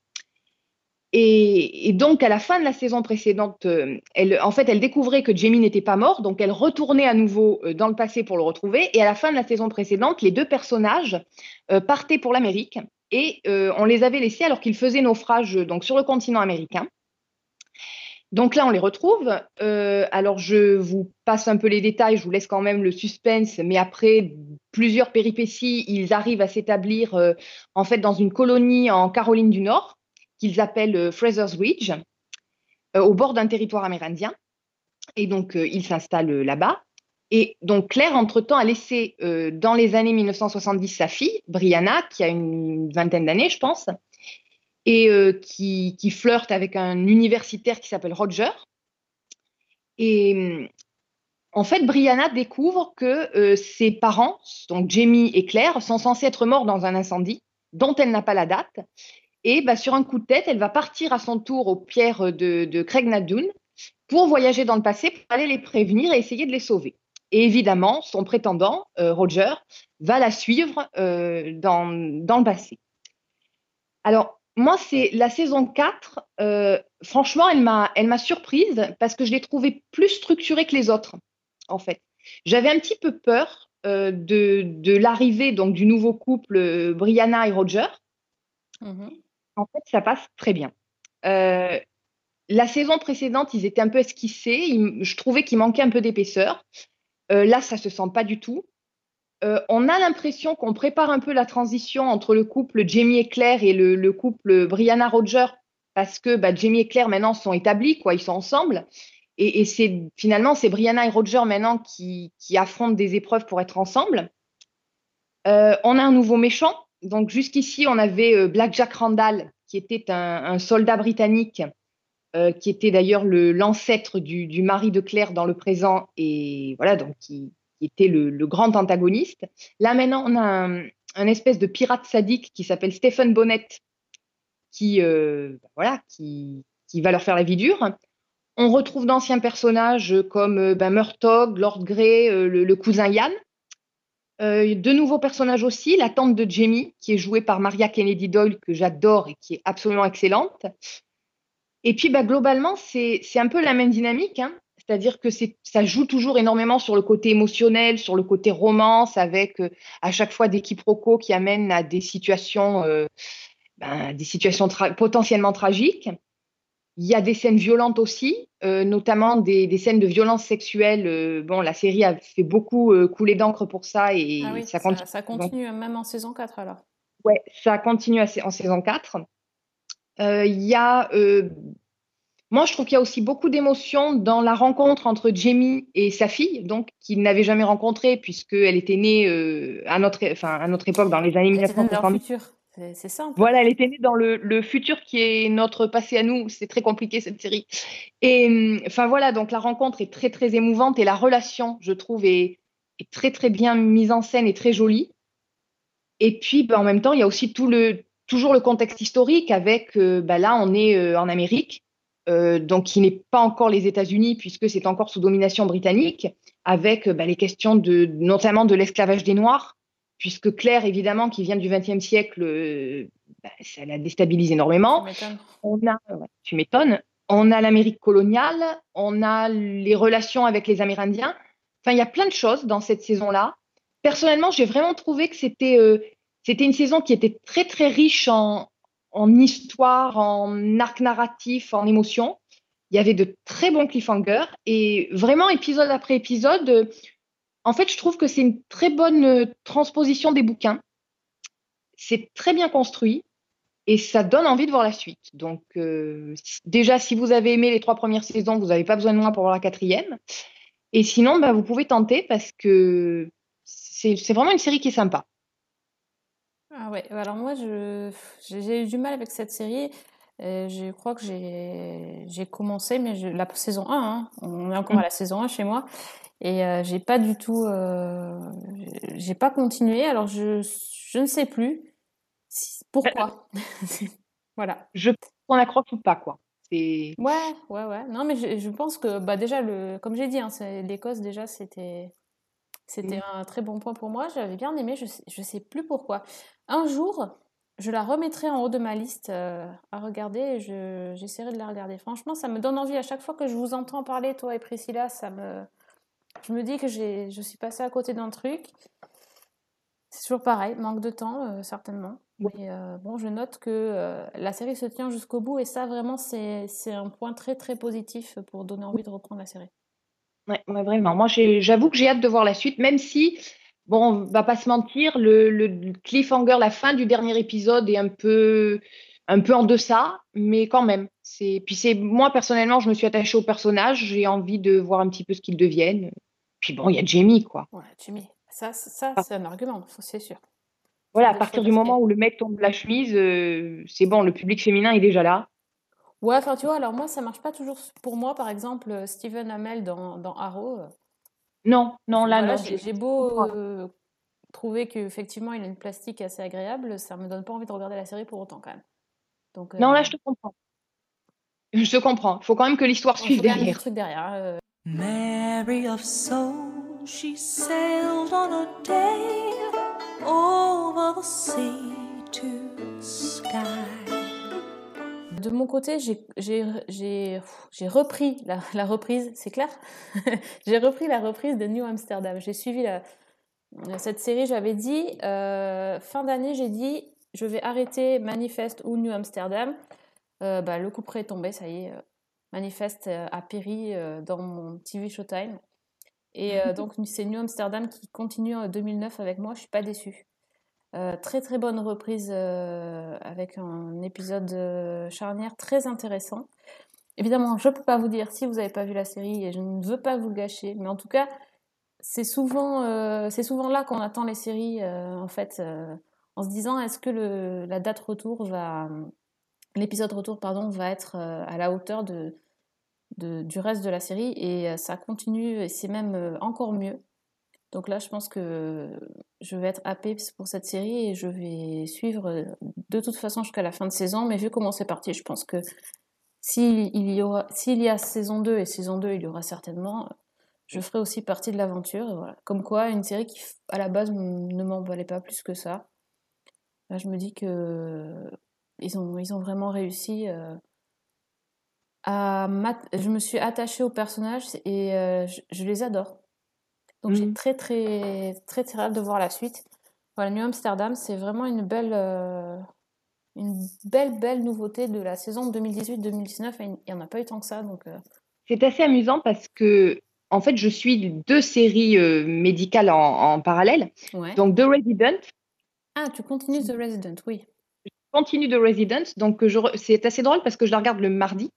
Et, donc, à la fin de la saison précédente, elle, en fait, elle découvrait que Jamie n'était pas mort, donc elle retournait à nouveau dans le passé pour le retrouver. Et à la fin de la saison précédente, les deux personnages partaient pour l'Amérique et euh, on les avait laissés alors qu'ils faisaient naufrage donc, sur le continent américain. Donc là, on les retrouve. Euh, alors, je vous passe un peu les détails, je vous laisse quand même le suspense, mais après plusieurs péripéties, ils arrivent à s'établir euh, en fait dans une colonie en Caroline du Nord qu'ils appellent euh, Fraser's Ridge, euh, au bord d'un territoire amérindien. Et donc, euh, ils s'installent euh, là-bas. Et donc, Claire, entre-temps, a laissé euh, dans les années 1970 sa fille, Brianna, qui a une vingtaine d'années, je pense, et euh, qui, flirte avec un universitaire qui s'appelle Roger. Et hum, en fait, Brianna découvre que euh, ses parents, donc Jamie et Claire, sont censés être morts dans un incendie dont elle n'a pas la date. Et bah, sur un coup de tête, elle va partir à son tour aux pierres de, de Craig Nadoun pour voyager dans le passé, pour aller les prévenir et essayer de les sauver. Et évidemment, son prétendant, euh, Roger, va la suivre euh, dans, dans le passé. Alors, moi, c'est la saison 4. euh, franchement, elle m'a, elle m'a surprise parce que je l'ai trouvée plus structurée que les autres, en fait. J'avais un petit peu peur de, de l'arrivée donc du nouveau couple Brianna et Roger. Mhm. En fait, ça passe très bien. La saison précédente, ils étaient un peu esquissés. Ils- je trouvais qu'il manquait un peu d'épaisseur. Euh, là, ça se sent pas du tout. Euh, on a l'impression qu'on prépare un peu la transition entre le couple Jamie et Claire et le, le couple Brianna Roger parce que bah, Jamie et Claire maintenant sont établis, quoi, ils sont ensemble. Et, finalement c'est Brianna et Roger maintenant qui, affrontent des épreuves pour être ensemble. Euh, on a un nouveau méchant. Donc jusqu'ici, on avait Black Jack Randall, qui était un soldat britannique, euh, qui était d'ailleurs le- l'ancêtre du, mari de Claire dans le présent, et voilà, donc qui, était le, grand antagoniste. Là maintenant, on a un, espèce de pirate sadique qui s'appelle Stephen Bonnet, qui, euh, voilà, qui, qui va leur faire la vie dure. On retrouve d'anciens personnages comme euh, ben, Lord Grey, le, cousin Yann. De nouveaux personnages aussi, la tante de Jamie, qui est jouée par Maria Kennedy Doyle, que j'adore et qui est absolument excellente. Et puis, bah, globalement, c'est un peu la même dynamique. Hein. C'est-à-dire que ça joue toujours énormément sur le côté émotionnel, sur le côté romance, avec euh, à chaque fois des quiproquos qui amènent à des situations, euh, ben, des situations potentiellement tragiques. Il y a des scènes violentes aussi, euh, notamment des, scènes de violence sexuelle. bon, la série a fait beaucoup couler d'encre pour ça et ah ça, continue. Ça, continue même en saison 4 alors. Ouais, ça continue en saison 4. Il y a moi, je trouve qu'il y a aussi beaucoup d'émotions dans la rencontre entre Jamie et sa fille, donc qu'il n'avait jamais rencontrée puisqu'elle était née euh, à, notre, enfin, à notre époque, dans les années 1950. C'est ça. Voilà, elle était née dans le, le, futur qui est notre passé à nous. C'est très compliqué cette série. Et hum, enfin voilà, donc la rencontre est très très émouvante et la relation, je trouve, est, est très très bien mise en scène et très jolie. Et puis, ben, en même temps, il y a aussi tout le, toujours le contexte historique avec, euh, ben, là, on est euh, en Amérique euh, donc qui n'est pas encore les États-Unis puisque c'est encore sous domination britannique, avec bah, les questions de, notamment de l'esclavage des Noirs, puisque Claire, évidemment, qui vient du XXe siècle, bah, ça la déstabilise énormément. On a, tu m'étonnes. On a l'Amérique coloniale, on a les relations avec les Amérindiens. Enfin, il y a plein de choses dans cette saison-là. Personnellement, j'ai vraiment trouvé que c'était euh, c'était une saison qui était très très riche en, en histoire, en arc narratif, en émotion. Il y avait de très bons cliffhangers et vraiment épisode après épisode, euh, en fait, je trouve que c'est une très bonne euh, transposition des bouquins. C'est très bien construit et ça donne envie de voir la suite. Donc, euh, déjà, si vous avez aimé les trois premières saisons, vous n'avez pas besoin de moi pour voir la quatrième. Et sinon, bah, vous pouvez tenter parce que c'est vraiment une série qui est sympa. Ah ouais, alors moi, je, j'ai eu du mal avec cette série. Euh, je crois que j'ai, j'ai commencé, mais je, la saison 1, hein, on est encore à la saison 1 chez moi, et euh, j'ai pas du tout, euh, j'ai pas continué. Alors je, je ne sais plus pourquoi. voilà. Je qu'on accroche ou pas, quoi. C'est... Ouais, ouais, ouais. Non, mais je, je pense que, bah déjà, le, comme j'ai dit, hein, c'est, l'Écosse, déjà, c'était, c'était un très bon point pour moi. J'avais bien aimé, je sais, je sais plus pourquoi. Un jour, je la remettrai en haut de ma liste euh, à regarder et j'essaierai de la regarder. Franchement, ça me donne envie. À chaque fois que je vous entends parler, toi et Priscilla, ça me, je me dis que je suis passée à côté d'un truc. C'est toujours pareil, manque de temps, euh, certainement. Mais euh, bon, je note que la série se tient jusqu'au bout et ça, vraiment, c'est un point très très positif pour donner envie de reprendre la série. Ouais, vraiment. Moi, j'avoue que j'ai hâte de voir la suite, même si Bon, on va pas se mentir, le, cliffhanger, la fin du dernier épisode est un peu, un peu en deçà, mais quand même. C'est, puis c'est moi personnellement, je me suis attachée au personnage, j'ai envie de voir un petit peu ce qu'ils deviennent. Puis bon, il y a Jamie, quoi. Ouais, Jamie. Ça, ça c'est un argument, c'est sûr. Voilà, à partir du moment où le mec tombe la chemise, euh, c'est bon, le public féminin est déjà là. Ouais, enfin tu vois, alors moi ça marche pas toujours pour moi. Par exemple, Stephen Amell dans, dans Arrow, non, non, là, non. J'ai beau euh, trouver qu'effectivement, il a une plastique assez agréable, ça me donne pas envie de regarder la série pour autant, quand même. Donc, non, là, euh, je te comprends. Je te comprends. Il faut quand même que l'histoire suive derrière. Truc derrière euh. Mary of Soul, she sailed on a day over the sea to sky de mon côté, j'ai repris la, reprise, c'est clair J'ai repris la reprise de New Amsterdam. J'ai suivi cette série, j'avais dit, euh, fin d'année, j'ai dit, je vais arrêter Manifest ou New Amsterdam. Euh, bah, le coup près est tombé, ça y est. Euh, Manifest a péri dans mon TV Showtime. Et donc, c'est New Amsterdam qui continue en 2009 avec moi. Je suis pas déçue. Euh, très très bonne reprise euh, avec un épisode euh, charnière très intéressant. Évidemment, je ne peux pas vous dire si vous n'avez pas vu la série et je ne veux pas vous le gâcher, mais en tout cas, c'est souvent, c'est souvent là qu'on attend les séries en fait, en se disant est-ce que la date retour va, l'épisode retour pardon, va être à la hauteur de, du reste de la série et ça continue et c'est même encore mieux. Donc là, je pense que je vais être happée pour cette série et je vais suivre de toute façon jusqu'à la fin de saison. Mais vu comment c'est parti, je pense que s'il y, aura, s'il y a saison 2 et saison 2, il y aura certainement, je ferai aussi partie de l'aventure. voilà. Comme quoi, une série qui, à la base, ne m'emballait pas plus que ça. Là, je me dis que ils ont, ils ont vraiment réussi euh, à Je me suis attachée aux personnages et euh, je les adore. Donc j'ai Mhm. très très très très hâte de voir la suite. Voilà, New Amsterdam, c'est vraiment une belle euh, une belle belle nouveauté de la saison 2018-2019 et il n'y en a pas eu tant que ça donc euh, C'est assez amusant parce que, en fait, je suis deux séries euh, médicales en, en parallèle. ouais. Donc, The Resident, Ah, tu continues The Resident, oui. continue The Resident. Donc, je re- c'est assez drôle parce que je la regarde le mardi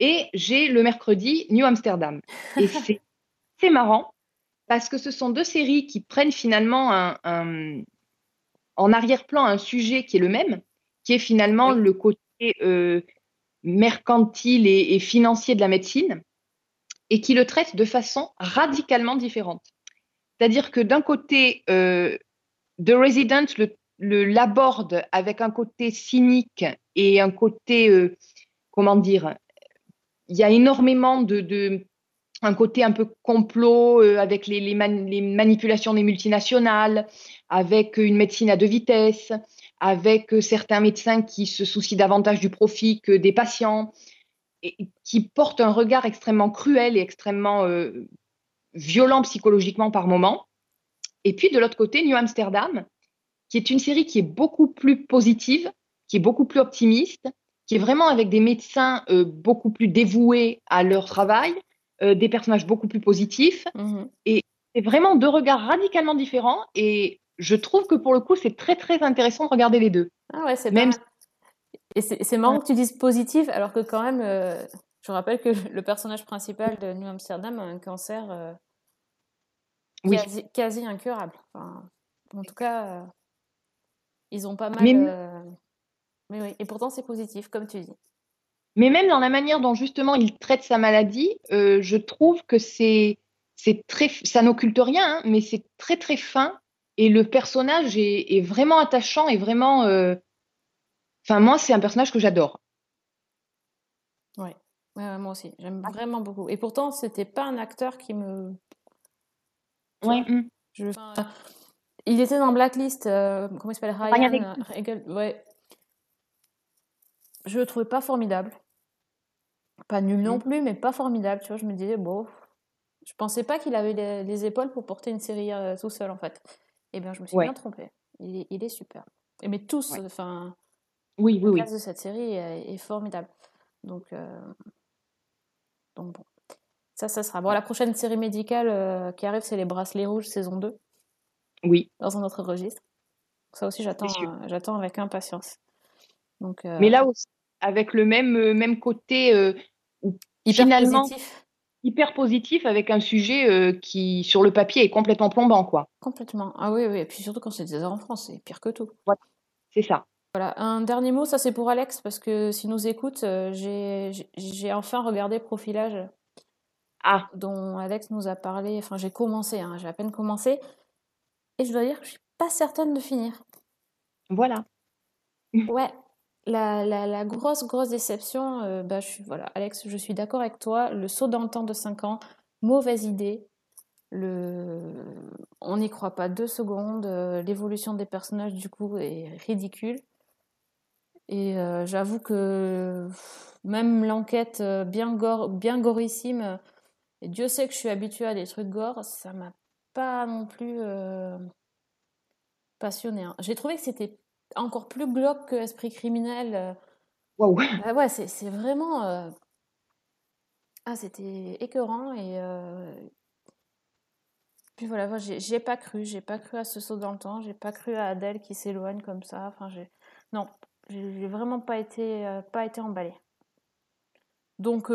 et j'ai le mercredi New Amsterdam. Et c'est marrant parce que ce sont deux séries qui prennent finalement un, un- en arrière-plan un sujet qui est le même, qui est finalement Oui. le côté euh, mercantile et, et financier de la médecine et qui le traite de façon radicalement différente. C'est-à-dire que d'un côté, euh, The Resident le, le- l'aborde avec un côté cynique et un côté, euh, comment dire, il y a énormément de, de- un côté un peu complot euh, avec les, les man- les manipulations des multinationales, avec une médecine à deux vitesses, avec euh, certains médecins qui se soucient davantage du profit que des patients, et qui portent un regard extrêmement cruel et extrêmement euh, violent psychologiquement par moment. Et puis de l'autre côté, New Amsterdam, qui est une série qui est beaucoup plus positive, qui est beaucoup plus optimiste, qui est vraiment avec des médecins beaucoup plus dévoués à leur travail, euh, des personnages beaucoup plus positifs. Mhm. C'est vraiment deux regards radicalement différents et je trouve que pour le coup, c'est très très intéressant de regarder les deux. Ah ouais, c'est Même pas. Et c'est marrant que tu dises positif, alors que quand même, euh, je rappelle que le personnage principal de New Amsterdam a un cancer euh, Oui. quasi, quasi incurable. Enfin, en tout cas, ils ont pas mal. Mais- Mais oui, et pourtant c'est positif, comme tu dis. Mais même dans la manière dont justement il traite sa maladie, euh, je trouve que c'est très, ça n'occulte rien, hein, mais c'est très très fin et le personnage est, est vraiment attachant et vraiment. euh, Enfin, moi, c'est un personnage que j'adore. Ouais, ouais, moi aussi, j'aime vraiment beaucoup. Et pourtant, c'était pas un acteur qui me. Ouais. mm. je... enfin, il était dans Blacklist, euh, comment il s'appelle? Ryan, Ryan ouais. Je le trouvais pas formidable. Pas nul non Mm. plus, mais pas formidable, tu vois. Je me disais, bon, je pensais pas qu'il avait les, les épaules pour porter une série euh, tout seul, en fait. Eh bien, je me suis Ouais. bien trompée. Il est, il est super. Et mais tous, Ouais. enfin, Oui, oui, le oui. de cette série est, est formidable. Donc, euh, donc bon. Ça, ça sera. Bon, la prochaine série médicale euh, qui arrive, c'est Les Bracelets Rouges, saison 2, Oui. dans un autre registre. Ça aussi, j'attends, j'attends avec impatience. Donc, euh, Mais là aussi, avec le même, euh, même côté euh, hyper finalement positif. hyper positif avec un sujet euh, qui, sur le papier, est complètement plombant, quoi. Complètement. Ah oui, oui. Et puis surtout quand c'est des enfants, c'est pire que tout. C'est ça. Voilà. Un dernier mot, ça c'est pour Alex, parce que s'il nous écoute, j'ai, j'ai- j'ai enfin regardé Profilage, Ah, dont Alex nous a parlé. Enfin, j'ai commencé, hein, j'ai à peine commencé. Et je dois dire que je suis pas certaine de finir. voilà. Ouais, la, grosse, grosse déception, euh, bah, voilà, Alex, je suis d'accord avec toi. Le saut dans le temps de 5 ans, mauvaise idée. On n'y croit pas deux secondes. euh, L'évolution des personnages, du coup, est ridicule. Et euh, j'avoue que même l'enquête bien, gorissime, et Dieu sait que je suis habituée à des trucs gore, ça m'a pas non plus passionnée. hein. J'ai trouvé que c'était encore plus glauque que Esprit criminel. euh. Waouh. Ah ouais, c'est c'est vraiment. euh, Ah, c'était écœurant et. euh, Puis voilà, j'ai pas cru, j'ai pas cru à ce saut dans le temps, j'ai pas cru à Adèle qui s'éloigne comme ça. Enfin, j'ai. Non, j'ai vraiment pas été, euh, pas été emballée. Donc,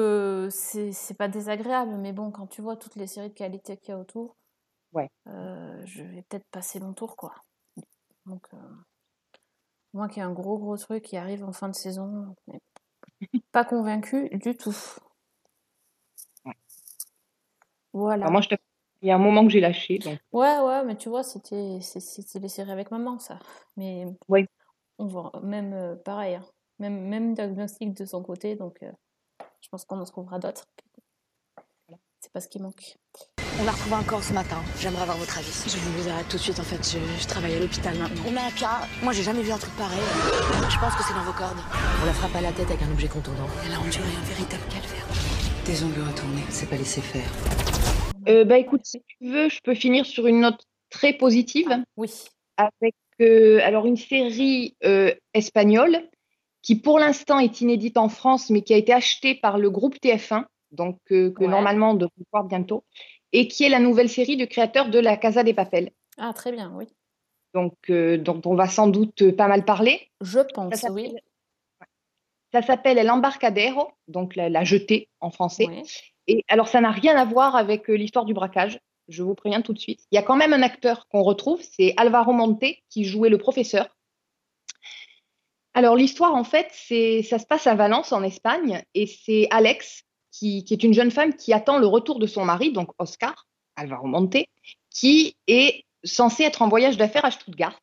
c'est c'est pas désagréable, mais bon, quand tu vois toutes les séries de qualité qu'il y a autour, Ouais. je vais peut-être passer mon tour, quoi. Donc, moi qui ai un gros gros truc qui arrive en fin de saison, mais pas convaincu du tout. Voilà. Moi, je te- il y a un moment que j'ai lâché. Donc, Ouais, ouais, mais tu vois, c'était les séries avec maman, ça. Mais Ouais. on voit même euh, pareil, hein. même, même diagnostic de son côté, donc euh, je pense qu'on en trouvera d'autres. C'est pas ce qui manque. On a retrouvé un corps ce matin. J'aimerais avoir votre avis. Je vous arrête tout de suite, en fait. Je, je travaille à l'hôpital maintenant. On a un cas. Moi, j'ai jamais vu un truc pareil. Je pense que c'est dans vos cordes. On la frappe à la tête avec un objet contondant. Elle a enduré un véritable calvaire. Tes ongles retournés, c'est pas laisser faire. Euh, bah écoute, si tu veux, je peux finir sur une note très positive Oui. avec euh, alors une série euh, espagnole qui pour l'instant est inédite en France, mais qui a été achetée par le groupe TF1, donc euh, que Ouais. normalement on devrait voir bientôt, et qui est la nouvelle série du créateur de La Casa des Papel, Ah, très bien, oui. donc euh, dont on va sans doute euh, pas mal parler. Je pense, Ça oui. s'appelle ça s'appelle El Embarcadero, donc la, la jetée en français. Ouais. Et alors, ça n'a rien à voir avec euh, l'histoire du braquage. Je vous préviens tout de suite. Il y a quand même un acteur qu'on retrouve, c'est Alvaro Monte, qui jouait le professeur. Alors, l'histoire, en fait, c'est, ça se passe à Valence, en Espagne, et c'est Alex, qui, qui est une jeune femme qui attend le retour de son mari, donc Oscar, Alvaro Monte, qui est censé être en voyage d'affaires à Stuttgart.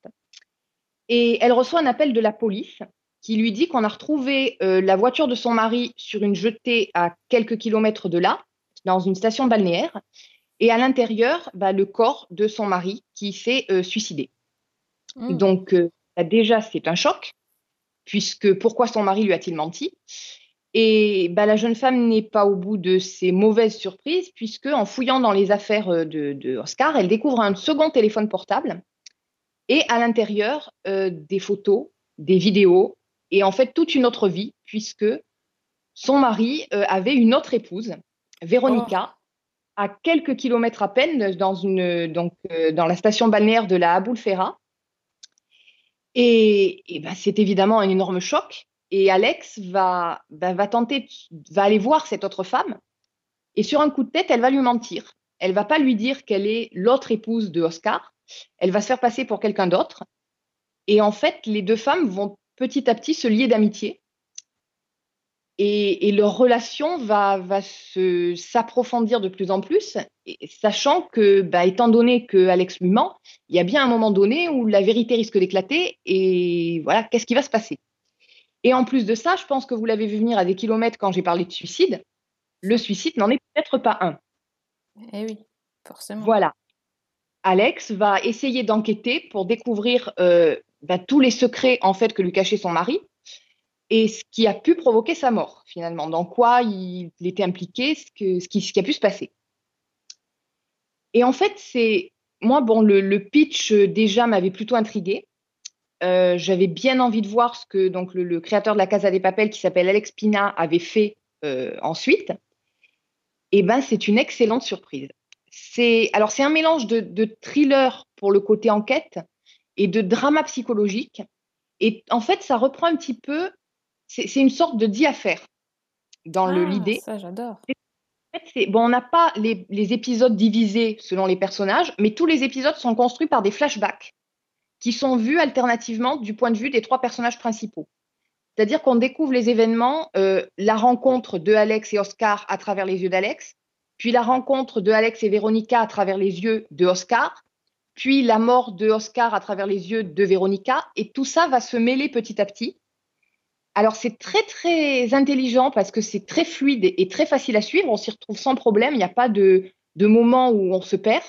Et elle reçoit un appel de la police qui lui dit qu'on a retrouvé euh, la voiture de son mari sur une jetée à quelques kilomètres de là, dans une station balnéaire, et à l'intérieur, bah, le corps de son mari qui s'est euh, suicidé. Mm. Donc, euh, bah, déjà, c'est un choc, puisque pourquoi son mari lui a-t-il menti? Et bah, la jeune femme n'est pas au bout de ses mauvaises surprises, puisque en fouillant dans les affaires euh, de, de Oscar, elle découvre un second téléphone portable et à l'intérieur euh, des photos, des vidéos et en fait toute une autre vie, puisque son mari euh, avait une autre épouse, Véronica, à quelques kilomètres à peine dans, une, donc, euh, dans la station balnéaire de la Aboulfera. Et, et ben, c'est évidemment un énorme choc. Et Alex va, ben, va tenter, va aller voir cette autre femme. Et sur un coup de tête, elle va lui mentir. Elle va pas lui dire qu'elle est l'autre épouse de Oscar. Elle va se faire passer pour quelqu'un d'autre. Et en fait, les deux femmes vont petit à petit se lier d'amitié. Et, et leur relation va, va se- s'approfondir de plus en plus, sachant que, bah, étant donné que Alex lui ment, il y a bien un moment donné où la vérité risque d'éclater, et voilà, qu'est-ce qui va se passer? Et en plus de ça, je pense que vous l'avez vu venir à des kilomètres quand j'ai parlé de suicide. Le suicide n'en est peut-être pas un. Eh oui, forcément. Voilà. Alex va essayer d'enquêter pour découvrir euh, bah, tous les secrets en fait que lui cachait son mari et ce qui a pu provoquer sa mort finalement, dans quoi il, était impliqué, ce, que, ce, qui, ce qui a pu se passer. Et en fait, c'est moi bon le, le pitch euh, déjà m'avait plutôt intrigué. Euh, J'avais bien envie de voir ce que donc le, le créateur de la Casa des Papel qui s'appelle Alex Pina avait fait euh, ensuite. Et ben c'est une excellente surprise. C'est alors c'est un mélange de, de thriller pour le côté enquête et de drama psychologique. Et en fait, ça reprend un petit peu. C'est une sorte de dit affaire dans Ah, l'idée. Ça, j'adore. Bon, on n'a pas les, les épisodes divisés selon les personnages, mais tous les épisodes sont construits par des flashbacks qui sont vus alternativement du point de vue des trois personnages principaux. C'est-à-dire qu'on découvre les événements, euh, la rencontre de Alex et Oscar à travers les yeux d'Alex, puis la rencontre de Alex et Véronica à travers les yeux de Oscar, puis la mort de Oscar à travers les yeux de Véronica, et tout ça va se mêler petit à petit. Alors c'est très très intelligent parce que c'est très fluide et, très facile à suivre, on s'y retrouve sans problème, il n'y a pas de, de moment où on se perd.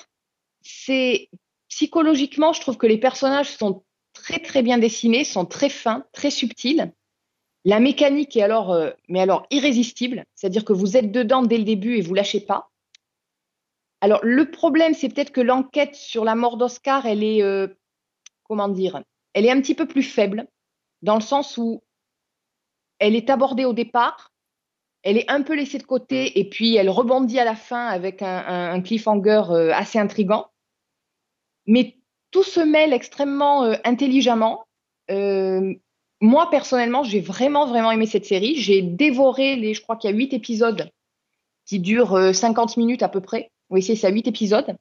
C'est psychologiquement, je trouve que les personnages sont très bien dessinés, sont très fins, très subtils. La mécanique est alors, euh, mais alors irrésistible, c'est-à-dire que vous êtes dedans dès le début et vous lâchez pas. Alors le problème, c'est peut-être que l'enquête sur la mort d'Oscar, elle est, euh, comment dire, elle est un petit peu plus faible, dans le sens où elle est abordée au départ, elle est un peu laissée de côté et puis elle rebondit à la fin avec un, un- un cliffhanger euh, assez intrigant. Mais tout se mêle extrêmement euh, intelligemment. Euh, moi, personnellement, j'ai vraiment, vraiment aimé cette série. J'ai dévoré les, je crois qu'il y a huit épisodes qui durent euh, 50 minutes à peu près. Oui, c'est ça, huit épisodes.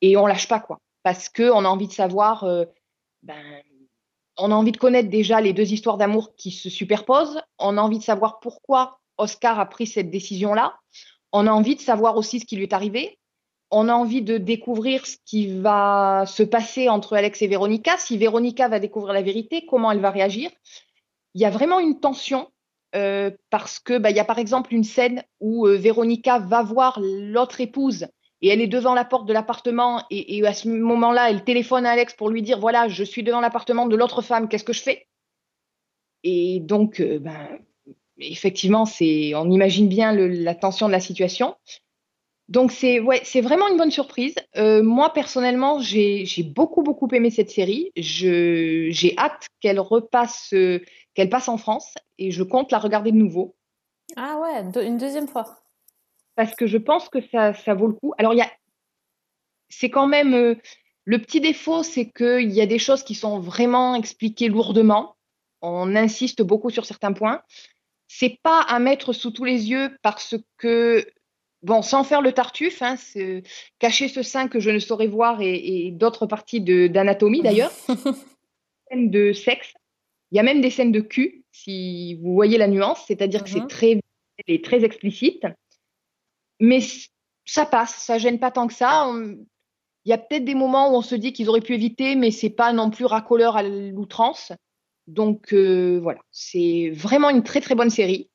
Et on lâche pas, quoi. Parce qu'on a envie de savoir, euh, ben, on a envie de connaître déjà les deux histoires d'amour qui se superposent. On a envie de savoir pourquoi Oscar a pris cette décision-là. On a envie de savoir aussi ce qui lui est arrivé. On a envie de découvrir ce qui va se passer entre Alex et Véronica. Si Véronica va découvrir la vérité, comment elle va réagir? Il y a vraiment une tension euh, parce que bah, y a par exemple une scène où euh, Véronica va voir l'autre épouse et elle est devant la porte de l'appartement et, à ce moment-là, elle téléphone à Alex pour lui dire voilà, je suis devant l'appartement de l'autre femme, qu'est-ce que je fais? Et donc, euh, ben, effectivement, on imagine bien la tension de la situation. Donc c'est ouais, c'est vraiment une bonne surprise. Euh, moi personnellement, j'ai beaucoup beaucoup aimé cette série. Je j'ai hâte qu'elle repasse euh, qu'elle passe en France et je compte la regarder de nouveau Ah ouais, une deuxième fois. parce que je pense que ça ça vaut le coup. Alors il y a c'est quand même euh, le petit défaut, c'est qu'il y a des choses qui sont vraiment expliquées lourdement. On insiste beaucoup sur certains points. C'est pas à mettre sous tous les yeux parce que Bon, sans faire le tartuffe, hein, c'est- cacher ce sein que je ne saurais voir et, et d'autres parties d'anatomie d'ailleurs, scènes de sexe. Il y a même des scènes de cul, si vous voyez la nuance, c'est-à-dire que c'est très, et très explicite. Mais ça passe, ça gêne pas tant que ça. Il y a peut-être des moments où on se dit qu'ils auraient pu éviter, mais c'est pas non plus racoleur à l'outrance. Donc euh, voilà, c'est vraiment une très très bonne série.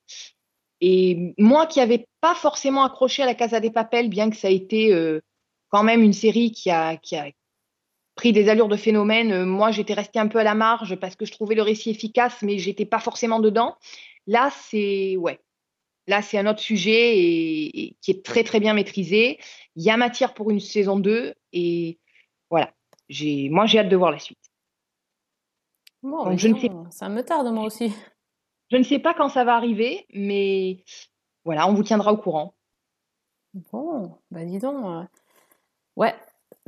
Et moi qui n'avais pas forcément accroché à la Casa des Papel, bien que ça a été euh, quand même une série qui a, qui a pris des allures de phénomène, euh, moi j'étais restée un peu à la marge parce que je trouvais le récit efficace, mais j'étais pas forcément dedans. Là, c'est ouais. Là, c'est un autre sujet et, et qui est très très bien maîtrisé. Il y a matière pour une saison 2 et voilà. J'ai, moi, j'ai hâte de voir la suite. Bon, Donc, mais je ne dis sais- donc, ça me tarde moi aussi. Je ne sais pas quand ça va arriver, mais voilà, on vous tiendra au courant. Bon, bah dis donc. euh, Ouais.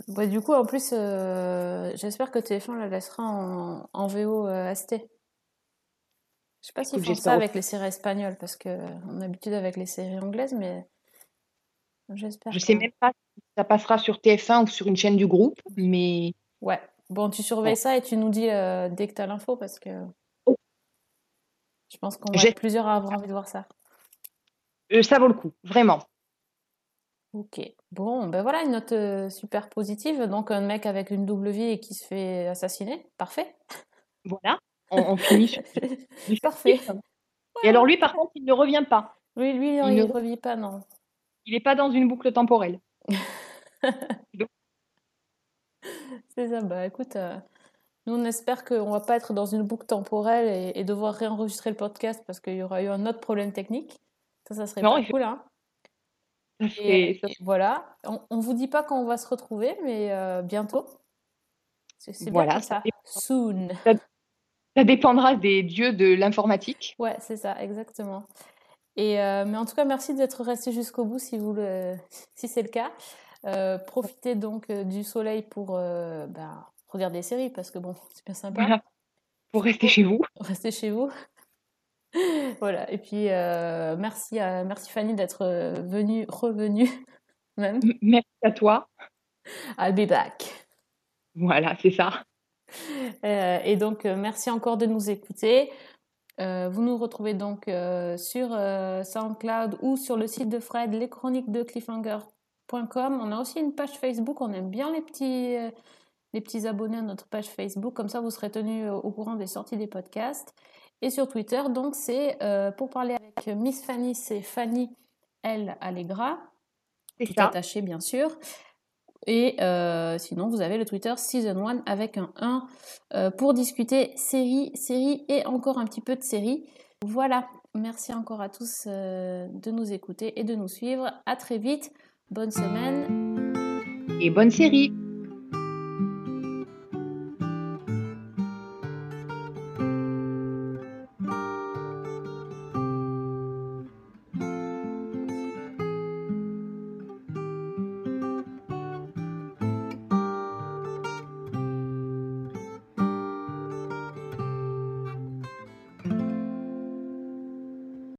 Ouais, du coup, en plus, euh, j'espère que TF1 la laissera en, en VO euh, ST. Je sais pas s'ils font ça avec les séries espagnoles, parce que on a l'habitude avec les séries anglaises, mais j'espère. Je sais que- même pas si ça passera sur TF1 ou sur une chaîne du groupe, mais Ouais. Bon, tu surveilles Ouais. ça et tu nous dis euh, dès que tu as l'info, parce que. Je pense qu'on va être plusieurs à avoir envie de voir ça. euh, ça vaut le coup, vraiment. Ok. Bon, ben voilà une note euh, super positive. Donc un mec avec une double vie et qui se fait assassiner. Parfait. Voilà, on, on finit sur Parfait. Et alors lui, par contre, il ne revient pas. Oui, lui, il Il ne revit pas, non. Il n'est pas dans une boucle temporelle. C'est ça. Bah écoute, euh, nous on espère qu'on va pas être dans une boucle temporelle et, et devoir réenregistrer le podcast parce qu'il y aura eu un autre problème technique. Ça, ça serait Non, pas cool, hein. Et, et voilà. On, on vous dit pas quand on va se retrouver, mais euh, bientôt. C'est Voilà, ça. Soon. Ça dépendra des dieux de l'informatique. Ouais, c'est ça, exactement. Et euh, mais en tout cas, merci d'être resté jusqu'au bout si vous le, si c'est le cas. Euh, profitez donc du soleil pour euh, regarder des séries parce que bon, c'est bien sympa. Voilà. Pour rester chez vous. Restez chez vous. voilà. Et puis euh, merci à merci Fanny d'être euh, venue, revenue même. Merci à toi. I'll be back. Voilà, c'est ça. Euh, et donc, merci encore de nous écouter. Euh, vous nous retrouvez donc sur SoundCloud ou sur le site de Fred, les chroniques de cliffhanger.com. On a aussi une page Facebook. On aime bien les petits, les petits abonnés à notre page Facebook. Comme ça, vous serez tenus au, au courant des sorties des podcasts. Et sur Twitter, donc, c'est euh, pour parler avec Miss Fanny, c'est Fanny L. Allegra tout ça. attaché bien sûr. Et euh, sinon, vous avez le Twitter Season 1 avec un 1 euh, pour discuter série, série et encore un petit peu de série. Voilà, merci encore à tous euh, de nous écouter et de nous suivre. À très vite, bonne semaine. Et bonne série.